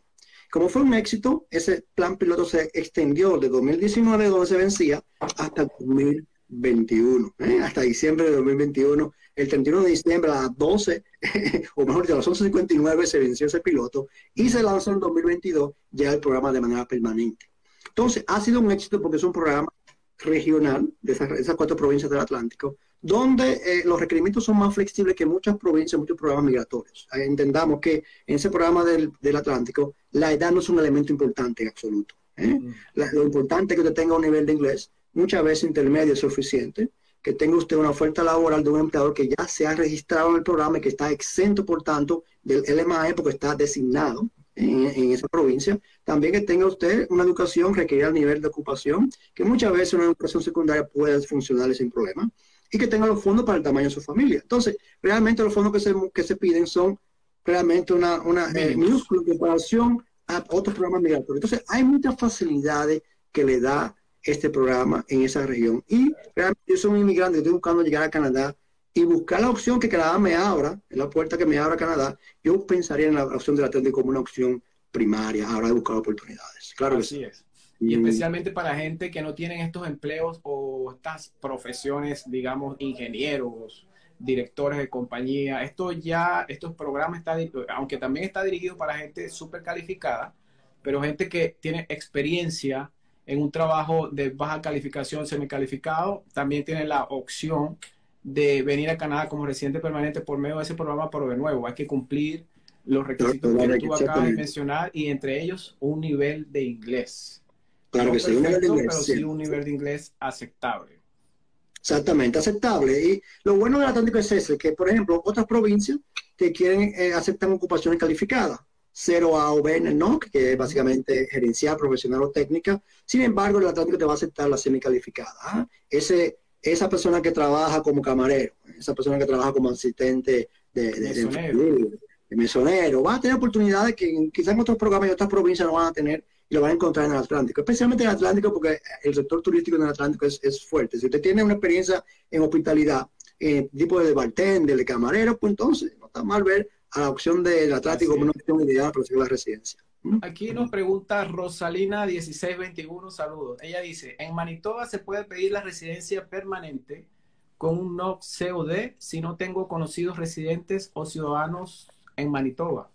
Como fue un éxito, ese plan piloto se extendió de 2019, donde se vencía, hasta 2021, ¿eh? hasta diciembre de 2021. El 31 de diciembre a las 12, o mejor dicho, a las 11.59 se venció ese piloto y se lanzó en 2022 ya el programa de manera permanente. Entonces, ha sido un éxito porque es un programa regional de esas cuatro provincias del Atlántico, donde eh, los requerimientos son más flexibles que muchas provincias, muchos programas migratorios. entendamos que en ese programa del, Atlántico la edad no es un elemento importante en absoluto. ¿eh? Mm. lo importante es que usted tenga un nivel de inglés, muchas veces intermedio es suficiente, que tenga usted una oferta laboral de un empleador que ya se ha registrado en el programa y que está exento, por tanto, del LMAE porque está designado en, en, esa provincia. También que tenga usted una educación requerida al nivel de ocupación, que muchas veces una educación secundaria puede funcionar sin problema y que tenga los fondos para el tamaño de su familia. Entonces, realmente los fondos que se, que se piden son realmente una, una eh, minúscula comparación a otros programas migratorios. Entonces, hay muchas facilidades que le da este programa en esa región. Y realmente yo soy un inmigrante, estoy buscando llegar a Canadá y buscar la opción que Canadá me abra, en la puerta que me abra Canadá, yo pensaría en la opción del Atlántico como una opción primaria ahora de buscar oportunidades. Claro Así que sí. es. Y especialmente para gente que no tienen estos empleos o estas profesiones, digamos, ingenieros, directores de compañía. Esto ya, estos programas, está, aunque también está dirigido para gente súper calificada, pero gente que tiene experiencia en un trabajo de baja calificación, semicalificado, también tiene la opción de venir a Canadá como residente permanente por medio de ese programa, pero de nuevo, hay que cumplir los requisitos que tú acabas de mencionar y entre ellos un nivel de inglés. Claro que sí, un nivel de inglés. Pero sí un nivel de inglés aceptable. Exactamente, aceptable. Y lo bueno del Atlántico es ese, que por ejemplo, otras provincias que quieren eh, aceptar ocupaciones calificadas. 0A o B en el NOC, que es básicamente gerencial, profesional o técnica. Sin embargo, el Atlántico te va a aceptar la semicalificada. ¿ah? Ese, esa persona que trabaja como camarero, esa persona que trabaja como asistente de, de, mesonero, va a tener oportunidades que quizás en otros programas y otras provincias no van a tener y lo van a encontrar en el Atlántico, especialmente en el Atlántico porque el sector turístico en el Atlántico es, es fuerte. Si usted tiene una experiencia en hospitalidad, en tipo de bartender, de camarero, pues entonces no está mal ver a la opción del Atlántico como una opción ideal para la residencia. Aquí nos pregunta Rosalina 1621, saludos. Ella dice, en Manitoba se puede pedir la residencia permanente con un no COD si no tengo conocidos residentes o ciudadanos en Manitoba.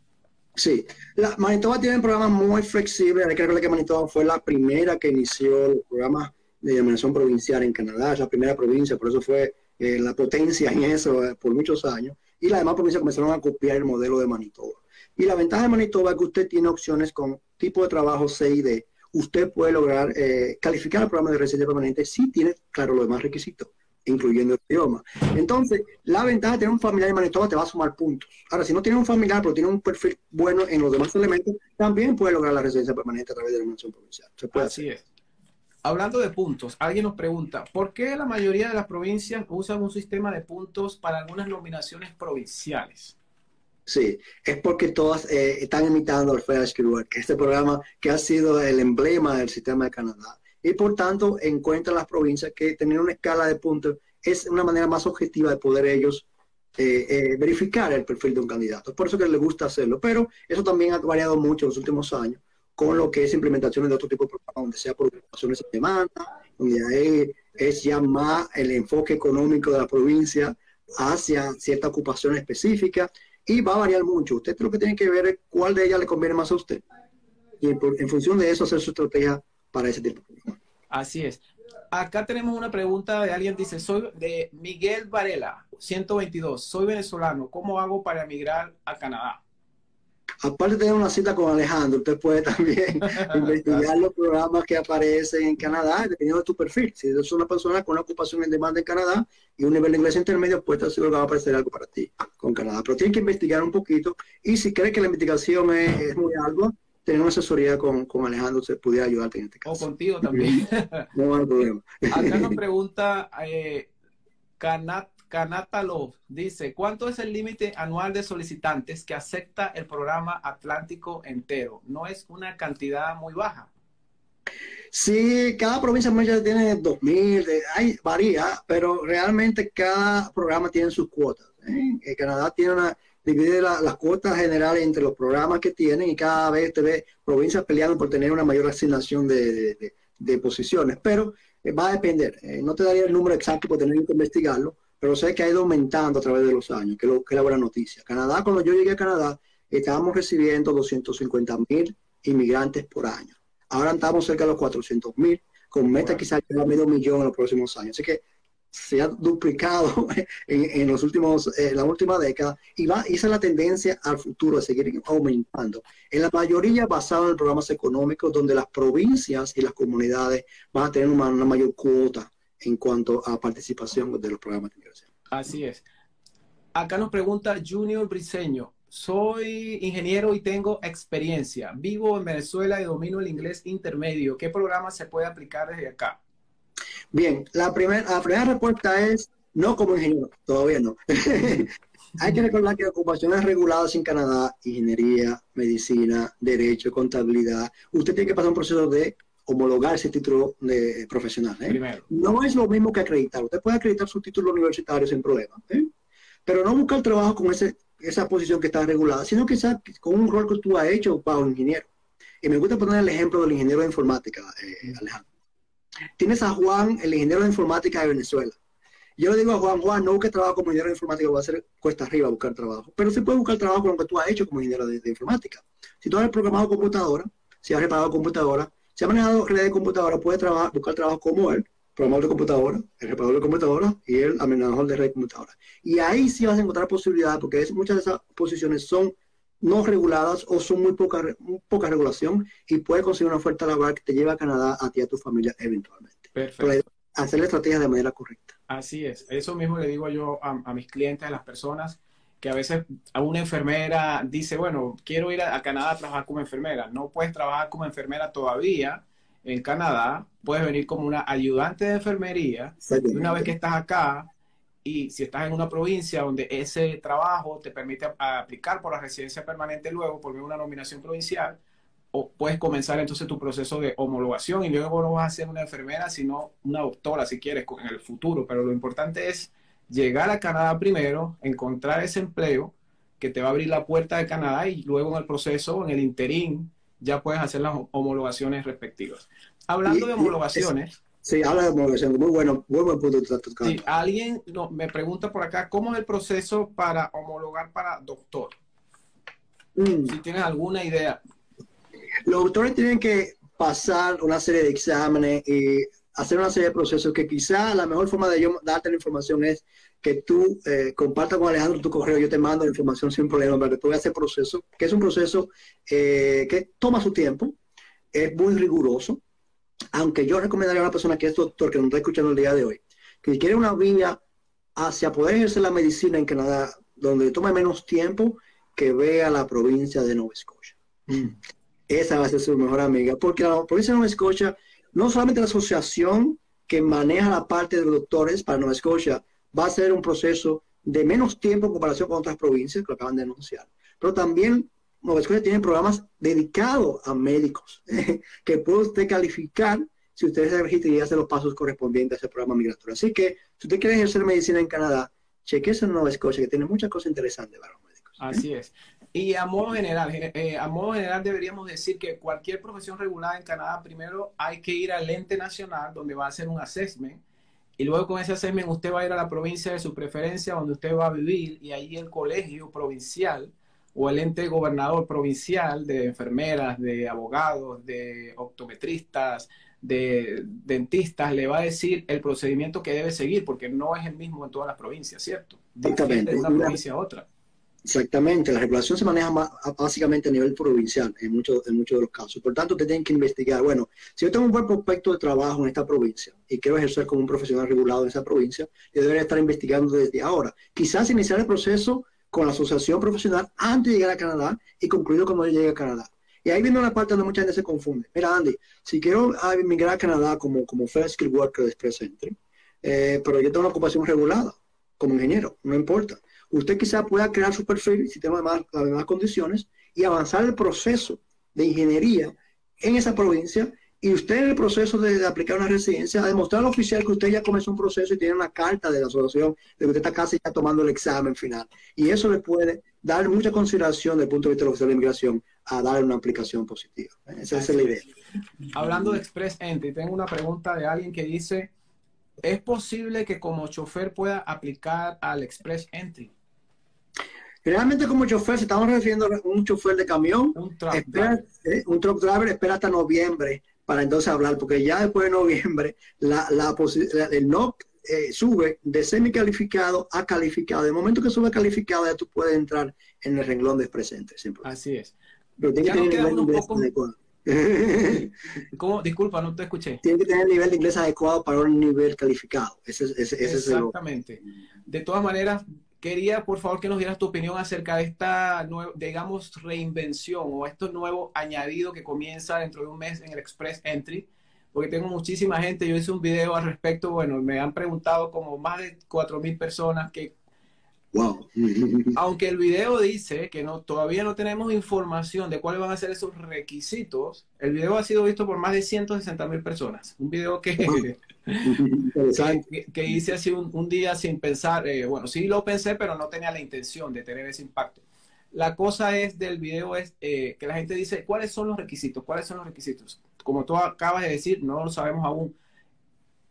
Sí, la, Manitoba tiene un programa muy flexible. Hay que recordar que Manitoba fue la primera que inició el programa de denominación provincial en Canadá, es la primera provincia, por eso fue eh, la potencia en eso eh, por muchos años. Y las demás provincias comenzaron a copiar el modelo de Manitoba. Y la ventaja de Manitoba es que usted tiene opciones con tipo de trabajo C y D. Usted puede lograr eh, calificar el programa de residencia permanente si tiene, claro, los demás requisitos incluyendo el idioma. Entonces, la ventaja de tener un familiar en Manitoba te va a sumar puntos. Ahora, si no tienes un familiar, pero tiene un perfil bueno en los demás elementos, también puede lograr la residencia permanente a través de la mención provincial. Así es. Hablando de puntos, alguien nos pregunta, ¿por qué la mayoría de las provincias usan un sistema de puntos para algunas nominaciones provinciales? Sí, es porque todas eh, están imitando al Federal Skill que este programa que ha sido el emblema del sistema de Canadá y por tanto encuentran las provincias que tener una escala de puntos es una manera más objetiva de poder ellos eh, eh, verificar el perfil de un candidato. Por eso que les gusta hacerlo, pero eso también ha variado mucho en los últimos años con lo que es implementaciones de otro tipo de programas, donde sea por ocupaciones de demanda, donde es ya más el enfoque económico de la provincia hacia cierta ocupación específica y va a variar mucho. Usted lo que tiene que ver es cuál de ellas le conviene más a usted y en función de eso hacer su estrategia para ese tipo Así es. Acá tenemos una pregunta de alguien, dice, soy de Miguel Varela, 122, soy venezolano, ¿cómo hago para emigrar a Canadá? Aparte de tener una cita con Alejandro, usted puede también investigar los programas que aparecen en Canadá, dependiendo de tu perfil. Si eres una persona con una ocupación en demanda en Canadá y un nivel de inglés intermedio, pues estar seguro que va a aparecer algo para ti con Canadá. Pero tienes que investigar un poquito y si crees que la investigación es, es muy algo, tener una asesoría con, con, Alejandro se pudiera ayudarte en este caso. O contigo también. no hay problema. Acá nos pregunta eh, Kanat, dice, ¿cuánto es el límite anual de solicitantes que acepta el programa Atlántico entero? No es una cantidad muy baja. Sí, cada provincia tiene 2.000, hay, varía, pero realmente cada programa tiene sus cuotas. ¿eh? Canadá tiene una divide las cuotas generales entre los programas que tienen y cada vez te ve provincias peleando por tener una mayor asignación de, posiciones. Pero eh, va a depender. Eh, no te daría el número exacto por tener que investigarlo, pero sé que ha ido aumentando a través de los años, que, lo, que es la buena noticia. Canadá, cuando yo llegué a Canadá, estábamos recibiendo 250 mil inmigrantes por año. Ahora estamos cerca de los 400 mil, con meta quizás de medio millón en los próximos años. Así que se ha duplicado en, los últimos, eh, la última década y va, esa es la tendencia al futuro, a seguir aumentando. En la mayoría basado en programas económicos donde las provincias y las comunidades van a tener una, mayor cuota en cuanto a participación de los programas de migración. Así es. Acá nos pregunta Junior Briseño. Soy ingeniero y tengo experiencia. Vivo en Venezuela y domino el inglés intermedio. ¿Qué programa se puede aplicar desde acá? Bien, la, primera la primera respuesta es no como ingeniero, todavía no. Hay que recordar que ocupaciones reguladas en Canadá, ingeniería, medicina, derecho, contabilidad, usted tiene que pasar un proceso de homologar ese título de profesional. ¿eh? No es lo mismo que acreditar. Usted puede acreditar su título universitario sin problema, ¿eh? pero no buscar trabajo con ese, esa posición que está regulada, sino quizás con un rol que tú has hecho para un ingeniero. Y me gusta poner el ejemplo del ingeniero de informática, eh, Alejandro. Tienes a Juan, el ingeniero de informática de Venezuela. Yo le digo a Juan, Juan, no busque trabajo como ingeniero de informática, va a ser cuesta arriba buscar trabajo. Pero se puede buscar trabajo con lo que tú has hecho como ingeniero de, informática. Si tú has programado computadora, si has reparado computadora, si has manejado redes de computadora, puedes buscar trabajo como él, programador de computadora, el reparador de computadora y el amenazador de red de computadora. Y ahí sí vas a encontrar posibilidades, porque muchas de esas posiciones son no reguladas o son muy poca, poca regulación y puedes conseguir una oferta laboral que te lleve a Canadá a ti y a tu familia eventualmente. Perfecto. hacer la estrategia de manera correcta. Así es. Eso mismo le digo yo a, mis clientes, a las personas, que a veces a una enfermera dice, bueno, quiero ir a, Canadá a trabajar como enfermera. No puedes trabajar como enfermera todavía en Canadá, puedes venir como una ayudante de enfermería. Y una vez que estás acá, y si estás en una provincia donde ese trabajo te permite aplicar por la residencia permanente luego, por una nominación provincial, o puedes comenzar entonces tu proceso de homologación y luego no vas a ser una enfermera, sino una doctora si quieres en el futuro. Pero lo importante es llegar a Canadá primero, encontrar ese empleo que te va a abrir la puerta de Canadá y luego en el proceso, en el interín, ya puedes hacer las homologaciones respectivas. Hablando de homologaciones. Sí, habla de homologación, muy bueno, muy buen punto. Sí, alguien no, me pregunta por acá, ¿cómo es el proceso para homologar para doctor? Mm. Si tienes alguna idea. Los doctores tienen que pasar una serie de exámenes y hacer una serie de procesos que quizá la mejor forma de yo darte la información es que tú eh, compartas con Alejandro tu correo, yo te mando la información sin problema para que tú veas ese proceso, que es un proceso eh, que toma su tiempo, es muy riguroso, aunque yo recomendaría a una persona que es doctor, que nos está escuchando el día de hoy, que quiere una vía hacia poder ejercer la medicina en Canadá, donde tome menos tiempo, que vea la provincia de Nueva Escocia. Mm. Esa va a ser su mejor amiga, porque la provincia de Nueva Escocia no solamente la asociación que maneja la parte de los doctores para Nueva Escocia va a ser un proceso de menos tiempo en comparación con otras provincias que lo acaban de anunciar, pero también Nueva Escocia tiene programas dedicados a médicos que puede usted calificar si usted se registra y hace los pasos correspondientes a ese programa migratorio. Así que si usted quiere ejercer medicina en Canadá, chequese en Nueva Escocia, que tiene muchas cosas interesantes para los médicos. Así es. Y a modo general, eh, a modo general deberíamos decir que cualquier profesión regulada en Canadá, primero hay que ir al ente nacional donde va a hacer un assessment y luego con ese assessment usted va a ir a la provincia de su preferencia donde usted va a vivir y ahí el colegio provincial o el ente gobernador provincial de enfermeras, de abogados, de optometristas, de dentistas, le va a decir el procedimiento que debe seguir porque no es el mismo en todas las provincias, ¿cierto? Exactamente. De una provincia a otra. Exactamente, la regulación se maneja básicamente a nivel provincial en muchos, en muchos de los casos. Por tanto, usted tiene que investigar, bueno, si yo tengo un buen prospecto de trabajo en esta provincia y quiero ejercer como un profesional regulado en esa provincia, yo debería estar investigando desde ahora. Quizás iniciar el proceso con la asociación profesional antes de llegar a Canadá y concluido cuando yo llegue a Canadá. Y ahí viene una parte donde mucha gente se confunde. Mira, Andy, si quiero emigrar a Canadá como, como First Skill Worker de Express Entry, eh, pero yo tengo una ocupación regulada como ingeniero, no importa usted quizá pueda crear su perfil si tiene las demás condiciones y avanzar el proceso de ingeniería en esa provincia y usted en el proceso de, aplicar una residencia, a demostrar al oficial que usted ya comenzó un proceso y tiene una carta de la asociación de que usted está casi ya tomando el examen final. Y eso le puede dar mucha consideración desde el punto de vista de la oficial de inmigración a dar una aplicación positiva. Esa es la idea. Hablando de Express Entry, tengo una pregunta de alguien que dice, ¿es posible que como chofer pueda aplicar al Express Entry? Realmente como chofer, se estamos refiriendo a un chofer de camión, un truck, espera, eh, un truck driver espera hasta noviembre para entonces hablar, porque ya después de noviembre la, la, el NOC eh, sube de semi calificado a calificado. De momento que sube calificado ya tú puedes entrar en el renglón de presente. Así es. Pero tiene que tener de inglés adecuado. ¿Cómo? Disculpa, no te escuché. Tiene que tener el nivel de inglés adecuado para un nivel calificado. Ese, ese, Exactamente. de todas maneras, quería por favor que nos dieras tu opinión acerca de esta, digamos, reinvención o esto nuevo añadido que comienza dentro de un mes en el Express Entry, porque tengo muchísima gente, yo hice un video al respecto, bueno, me han preguntado como más de 4.000 personas que... Wow. Aunque el video dice que no, todavía no tenemos información de cuáles van a ser esos requisitos, el video ha sido visto por más de 160.000 personas. Un video que, que, hice así un, día sin pensar, eh, bueno, sí lo pensé, pero no tenía la intención de tener ese impacto. La cosa es del video es eh, que la gente dice, ¿cuáles son los requisitos? ¿Cuáles son los requisitos? Como tú acabas de decir, no lo sabemos aún.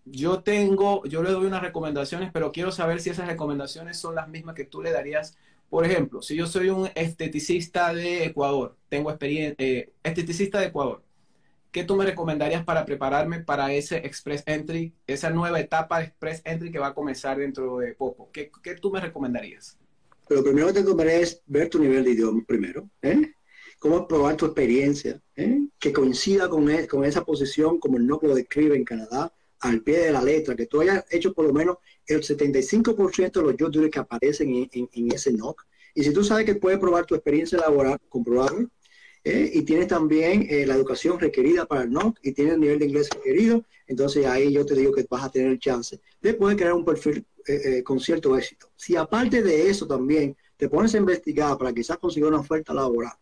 Yo tengo, yo le doy unas recomendaciones, pero quiero saber si esas recomendaciones son las mismas que tú le darías. Por ejemplo, si yo soy un esteticista de Ecuador, tengo experiencia, eh, esteticista de Ecuador, ¿qué tú me recomendarías para prepararme para ese Express Entry, esa nueva etapa Express Entry que va a comenzar dentro de poco? ¿Qué, qué tú me recomendarías? Lo primero que te recomendaría es ver tu nivel de idioma primero, ¿eh? Cómo probar tu experiencia, ¿eh? que coincida con, e, con esa posición como el NOC lo describe en Canadá, al pie de la letra, que tú hayas hecho por lo menos el 75% de los job que aparecen en, ese NOC, Y si tú sabes que puedes probar tu experiencia laboral, comprobarlo, ¿eh? y tienes también eh, la educación requerida para el NOC y tienes el nivel de inglés requerido, entonces ahí yo te digo que vas a tener el chance de poder crear un perfil eh, con cierto éxito. Si aparte de eso también te pones a investigar para quizás conseguir una oferta laboral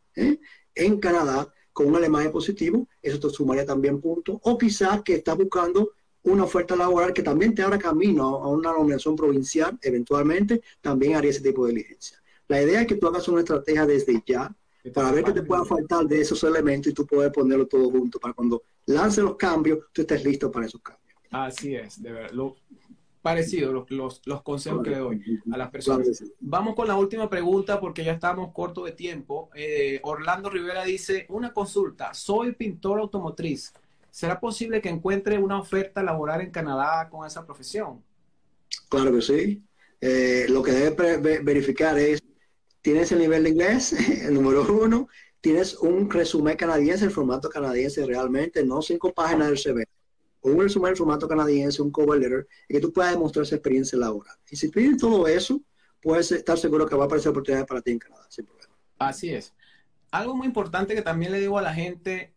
en Canadá con un alemán positivo, eso te sumaría también puntos. O quizás que estás buscando una oferta laboral que también te abra camino a una nominación provincial, eventualmente, también haría ese tipo de diligencia. La idea es que tú hagas una estrategia desde ya para ver qué te pueda faltar de esos elementos y tú puedes ponerlo todo junto para cuando lance los cambios, tú estés listo para esos cambios. Así es, de verdad. Lo, parecido los, los, consejos que le doy a las personas. Vamos con la última pregunta porque ya estamos corto de tiempo. Eh, Orlando Rivera dice, una consulta, soy pintor automotriz. ¿Será posible que encuentre una oferta laboral en Canadá con esa profesión? Claro que sí. Eh, lo que debe verificar es tienes el nivel de inglés, el número uno, tienes un resumen canadiense, el formato canadiense realmente, no cinco páginas del CV. Un resumen en formato canadiense, un cover letter, y que tú puedas demostrar esa experiencia laboral. Y si tienes todo eso, puedes estar seguro que va a aparecer oportunidades para ti en Canadá, sin problema. Así es. Algo muy importante que también le digo a la gente,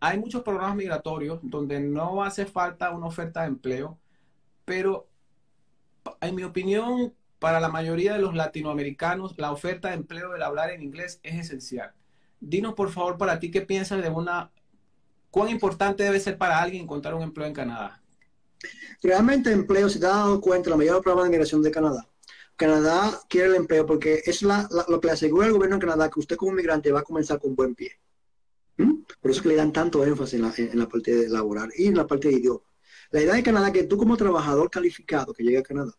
hay muchos programas migratorios donde no hace falta una oferta de empleo, pero en mi opinión, para la mayoría de los latinoamericanos, la oferta de empleo del hablar en inglés es esencial. Dinos, por favor, para ti, ¿qué piensas de una... ¿Cuán importante debe ser para alguien encontrar un empleo en Canadá? Realmente empleo, si te has dado cuenta, la los programas de migración de Canadá, Canadá quiere el empleo porque es la, lo que le asegura el gobierno de Canadá que usted como migrante va a comenzar con buen pie. ¿Mm? Por eso es que le dan tanto énfasis en la, en la parte de laboral y en la parte de idioma. La idea de Canadá es que tú como trabajador calificado que llega a Canadá,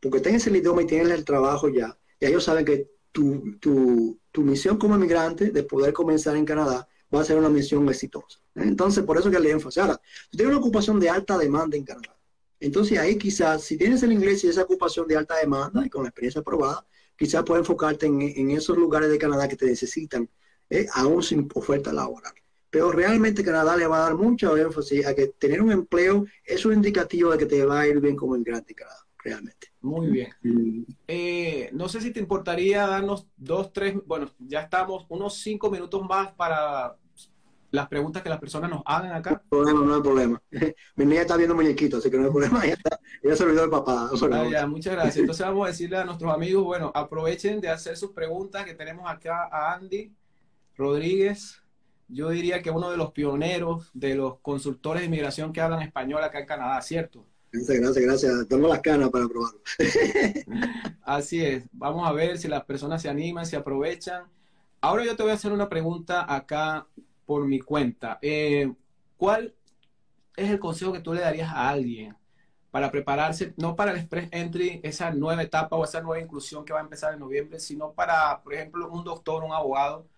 porque tengas el idioma y tienes el trabajo ya, ya ellos saben que tu, tu, tu misión como migrante de poder comenzar en Canadá va a ser una misión exitosa. Entonces, por eso que le énfasis. Ahora, tú tienes una ocupación de alta demanda en Canadá. Entonces, ahí quizás, si tienes el inglés y esa ocupación de alta demanda y con la experiencia aprobada, quizás puedes enfocarte en, en, esos lugares de Canadá que te necesitan, eh, aún sin oferta laboral. Pero realmente Canadá le va a dar mucho énfasis a que tener un empleo es un indicativo de que te va a ir bien como migrante en Canadá, realmente. Muy bien. Eh, no sé si te importaría darnos dos, tres, bueno, ya estamos unos cinco minutos más para las preguntas que las personas nos hagan acá. No hay problema, no hay problema. Mi niña está viendo muñequitos, así que no hay problema. Ya, está, ya se olvidó el papá. Ah, muchas gracias. Entonces vamos a decirle a nuestros amigos, bueno, aprovechen de hacer sus preguntas que tenemos acá a Andy Rodríguez. Yo diría que uno de los pioneros de los consultores de inmigración que hablan español acá en Canadá, ¿cierto? Gracias, gracias, gracias. Tengo las canas para probarlo. Así es. Vamos a ver si las personas se animan, se aprovechan. Ahora yo te voy a hacer una pregunta acá por mi cuenta. Eh, ¿Cuál es el consejo que tú le darías a alguien para prepararse, no para el Express Entry, esa nueva etapa o esa nueva inclusión que va a empezar en noviembre, sino para, por ejemplo, un doctor, un abogado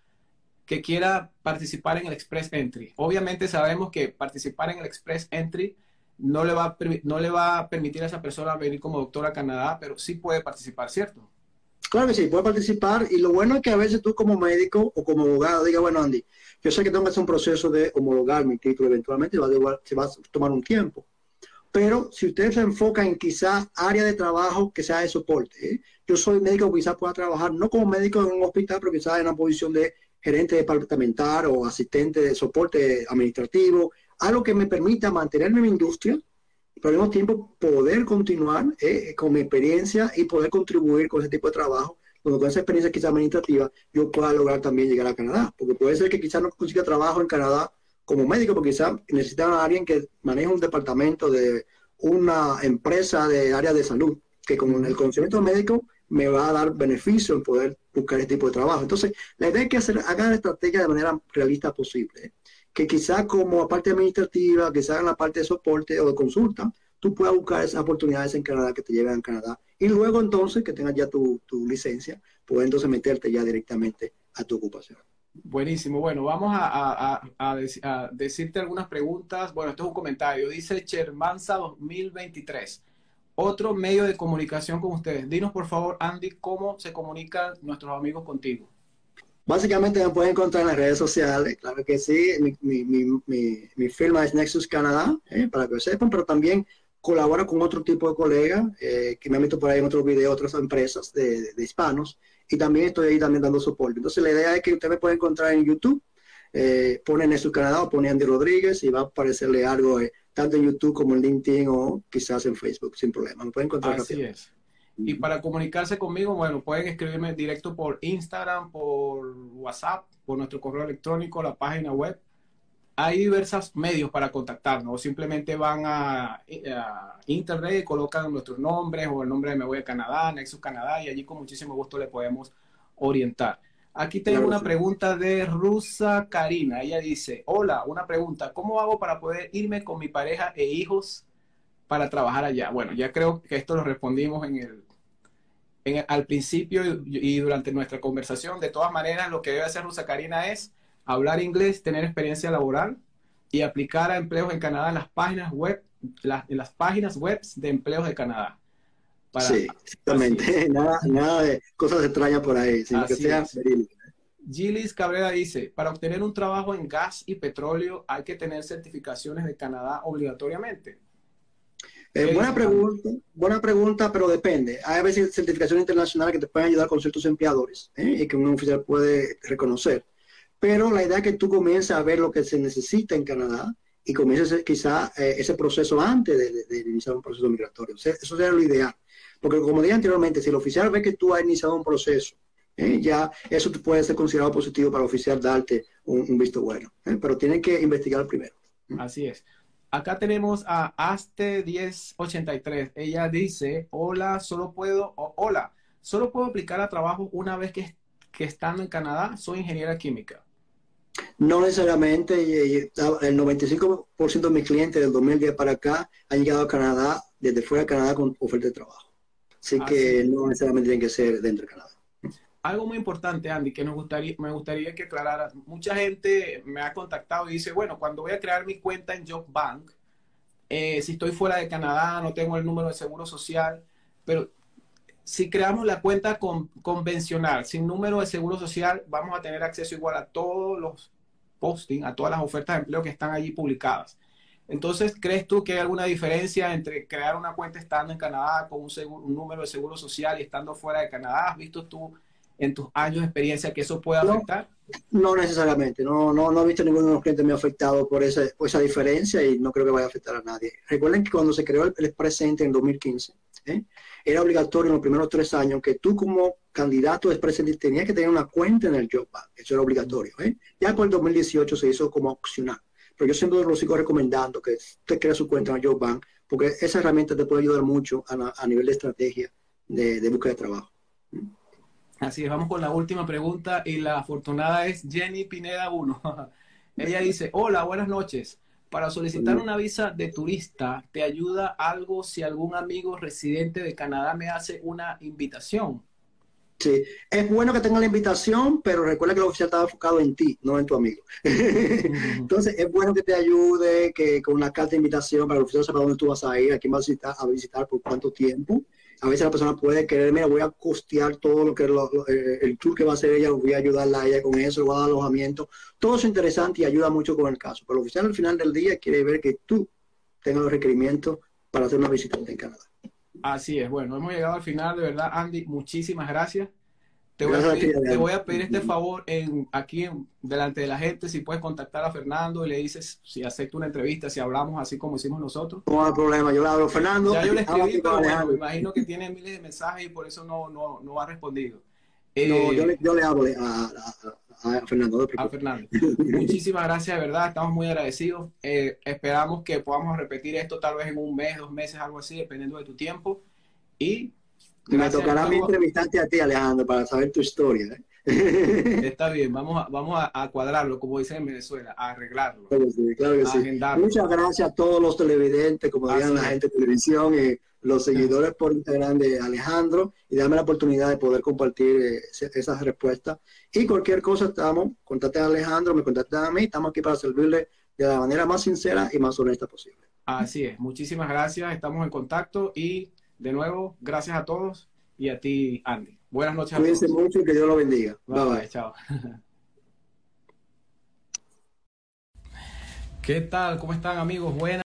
que quiera participar en el Express Entry? Obviamente sabemos que participar en el Express Entry no le va a, no le va a permitir a esa persona venir como doctor a Canadá, pero sí puede participar, ¿cierto? Claro que sí, puede participar y lo bueno es que a veces tú como médico o como abogado digas, bueno Andy, yo sé que tengo que hacer un proceso de homologar mi título eventualmente, va a, va a tomar un tiempo. Pero si usted se enfoca en quizá área de trabajo que sea de soporte, ¿eh? yo soy médico, quizás pueda trabajar no como médico en un hospital, pero quizás en una posición de gerente departamental o asistente de soporte administrativo, algo que me permita mantenerme en mi industria, pero al mismo tiempo poder continuar eh, con mi experiencia y poder contribuir con ese tipo de trabajo, donde con esa experiencia quizás administrativa yo pueda lograr también llegar a Canadá, porque puede ser que quizás no consiga trabajo en Canadá como médico, porque quizás necesitan a alguien que maneje un departamento de una empresa de área de salud, que con el conocimiento médico me va a dar beneficio en poder buscar ese tipo de trabajo. Entonces, la idea es que hacer, hagan la estrategia de manera realista posible que quizás como parte administrativa, quizás en la parte de soporte o de consulta, tú puedas buscar esas oportunidades en Canadá que te lleven a Canadá. Y luego entonces, que tengas ya tu, licencia, puedes entonces meterte ya directamente a tu ocupación. Buenísimo. Bueno, vamos a, a, decirte algunas preguntas. Bueno, esto es un comentario. Dice Chermanza 2023. Otro medio de comunicación con ustedes. Dinos, por favor, Andy, cómo se comunican nuestros amigos contigo. Básicamente me pueden encontrar en las redes sociales, claro que sí, mi, firma es Nexus Canadá, eh, para que lo sepan, pero también colabora con otro tipo de colegas eh, que me han visto por ahí en otros videos, otras empresas de, hispanos, y también estoy ahí también dando soporte. Entonces la idea es que usted me puede encontrar en YouTube, eh, ponen en su Canadá o pone Andy Rodríguez y va a aparecerle algo tanto en YouTube como en LinkedIn o quizás en Facebook, sin problema. Me pueden encontrar Así es. Y para comunicarse conmigo, bueno, pueden escribirme directo por Instagram, por WhatsApp, por nuestro correo electrónico, la página web hay diversos medios para contactarnos, o simplemente van a, internet y colocan nuestros nombres o el nombre de Me Voy a Canadá, Nexus Canadá, y allí con muchísimo gusto le podemos orientar. Aquí tengo una pregunta de Rusa Karina. Ella dice, hola, una pregunta, ¿cómo hago para poder irme con mi pareja e hijos para trabajar allá? Bueno, ya creo que esto lo respondimos en el, en al principio y, y durante nuestra conversación. De todas maneras, lo que debe hacer Rusa Karina es hablar inglés, tener experiencia laboral y aplicar a empleos en Canadá en las páginas web, en las páginas web de empleos de Canadá. Sí, exactamente. Nada, nada, de cosas extrañas por ahí, sino que sea Gilis Cabrera dice, para obtener un trabajo en gas y petróleo hay que tener certificaciones de Canadá obligatoriamente. Eh, buena pregunta, buena pregunta, pero depende. Hay a veces certificaciones internacionales que te pueden ayudar con ciertos empleadores ¿eh? y que un oficial puede reconocer. Pero la idea es que tú comiences a ver lo que se necesita en Canadá y comiences quizá eh, ese proceso antes de, iniciar un proceso migratorio. eso sería lo ideal. Porque como dije anteriormente, si el oficial ve que tú has iniciado un proceso, eh, ya eso puede ser considerado positivo para el oficial darte un, visto bueno. Eh, pero tienen que investigar primero. Así es. Acá tenemos a Aste1083. Ella dice, hola, solo puedo, hola, solo puedo aplicar a trabajo una vez que, que estando en Canadá, soy ingeniera química. No necesariamente, el 95% de mis clientes del 2010 para acá han llegado a Canadá, desde fuera de Canadá con oferta de trabajo. Así que no necesariamente tienen que ser dentro de Canadá. Algo muy importante, Andy, que nos gustaría, me gustaría que aclarara. Mucha gente me ha contactado y dice, bueno, cuando voy a crear mi cuenta en JobBank, eh, si estoy fuera de Canadá, no tengo el número de seguro social, pero si creamos la cuenta convencional, sin número de seguro social, vamos a tener acceso igual a todos los posting, a todas las ofertas de empleo que están allí publicadas. Entonces, ¿crees tú que hay alguna diferencia entre crear una cuenta estando en Canadá con un, número de seguro social y estando fuera de Canadá? ¿Has visto tú en tus años de experiencia que eso puede afectar? No, necesariamente. No, no, no he visto ninguno de los clientes me ha afectado por esa, esa diferencia y no creo que vaya a afectar a nadie. Recuerden que cuando se creó el, el presente en 2015, ¿eh? era obligatorio en los primeros tres años que tú como candidato de presidente tenías que tener una cuenta en el Job Bank. Eso era obligatorio. ¿eh? Ya por el 2018 se hizo como opcional. Pero yo siempre lo sigo recomendando que usted crea su cuenta en Job Bank porque esa herramienta te puede ayudar mucho a, nivel de estrategia de, de, búsqueda de trabajo. Así es, vamos con la última pregunta y la afortunada es Jenny Pineda 1. Ella dice, hola, buenas noches. Para solicitar una visa de turista, ¿te ayuda algo si algún amigo residente de Canadá me hace una invitación? Sí, es bueno que tenga la invitación, pero recuerda que el oficial está enfocado en ti, no en tu amigo. Entonces, es bueno que te ayude, que con una carta de invitación para el oficial sepa dónde tú vas a ir, a quién vas a visitar, a visitar por cuánto tiempo a veces la persona puede querer, mira, voy a costear todo lo que eh, el tour que va a hacer ella, voy a ayudarla a ella con eso, voy a dar alojamiento. Todo es interesante y ayuda mucho con el caso. Pero el oficial al final del día quiere ver que tú tengas los requerimientos para hacer una visita en Canadá. Así es. Bueno, hemos llegado al final, de verdad, Andy. Muchísimas gracias. Te voy, a pedir, este favor en, aquí delante de la gente, si puedes contactar a Fernando y le dices si acepta una entrevista, si hablamos así como hicimos nosotros. No hay problema, yo le hablo Fernando. Ya yo le escribí, pero bueno, me imagino que tiene miles de mensajes y por eso no, no, no ha respondido. No, yo le, yo le hablo a, a, Fernando. A Fernando. Muchísimas gracias, de verdad, estamos muy agradecidos. Eh, esperamos que podamos repetir esto tal vez en un mes, dos meses, algo así, dependiendo de tu tiempo. Y me tocará a mí entrevistarte a ti, Alejandro, para saber tu historia. ¿eh? Está bien, vamos a, vamos a, cuadrarlo, como dicen en Venezuela, a arreglarlo. Claro, sí, claro que sí. Muchas gracias a todos los televidentes, como dirían la gente de televisión, y los seguidores por Instagram de Alejandro, y dame la oportunidad de poder compartir eh, esas respuestas. Y cualquier cosa, estamos, contate a Alejandro, me contacte a mí, estamos aquí para servirle de la manera más sincera y más honesta posible. Así es, muchísimas gracias, estamos en contacto y de nuevo, gracias a todos y a ti, Andy. Buenas noches a Cuídense mucho y que Dios lo bendiga. Bye bye. Chao. ¿Qué tal? ¿Cómo están amigos? Buenas.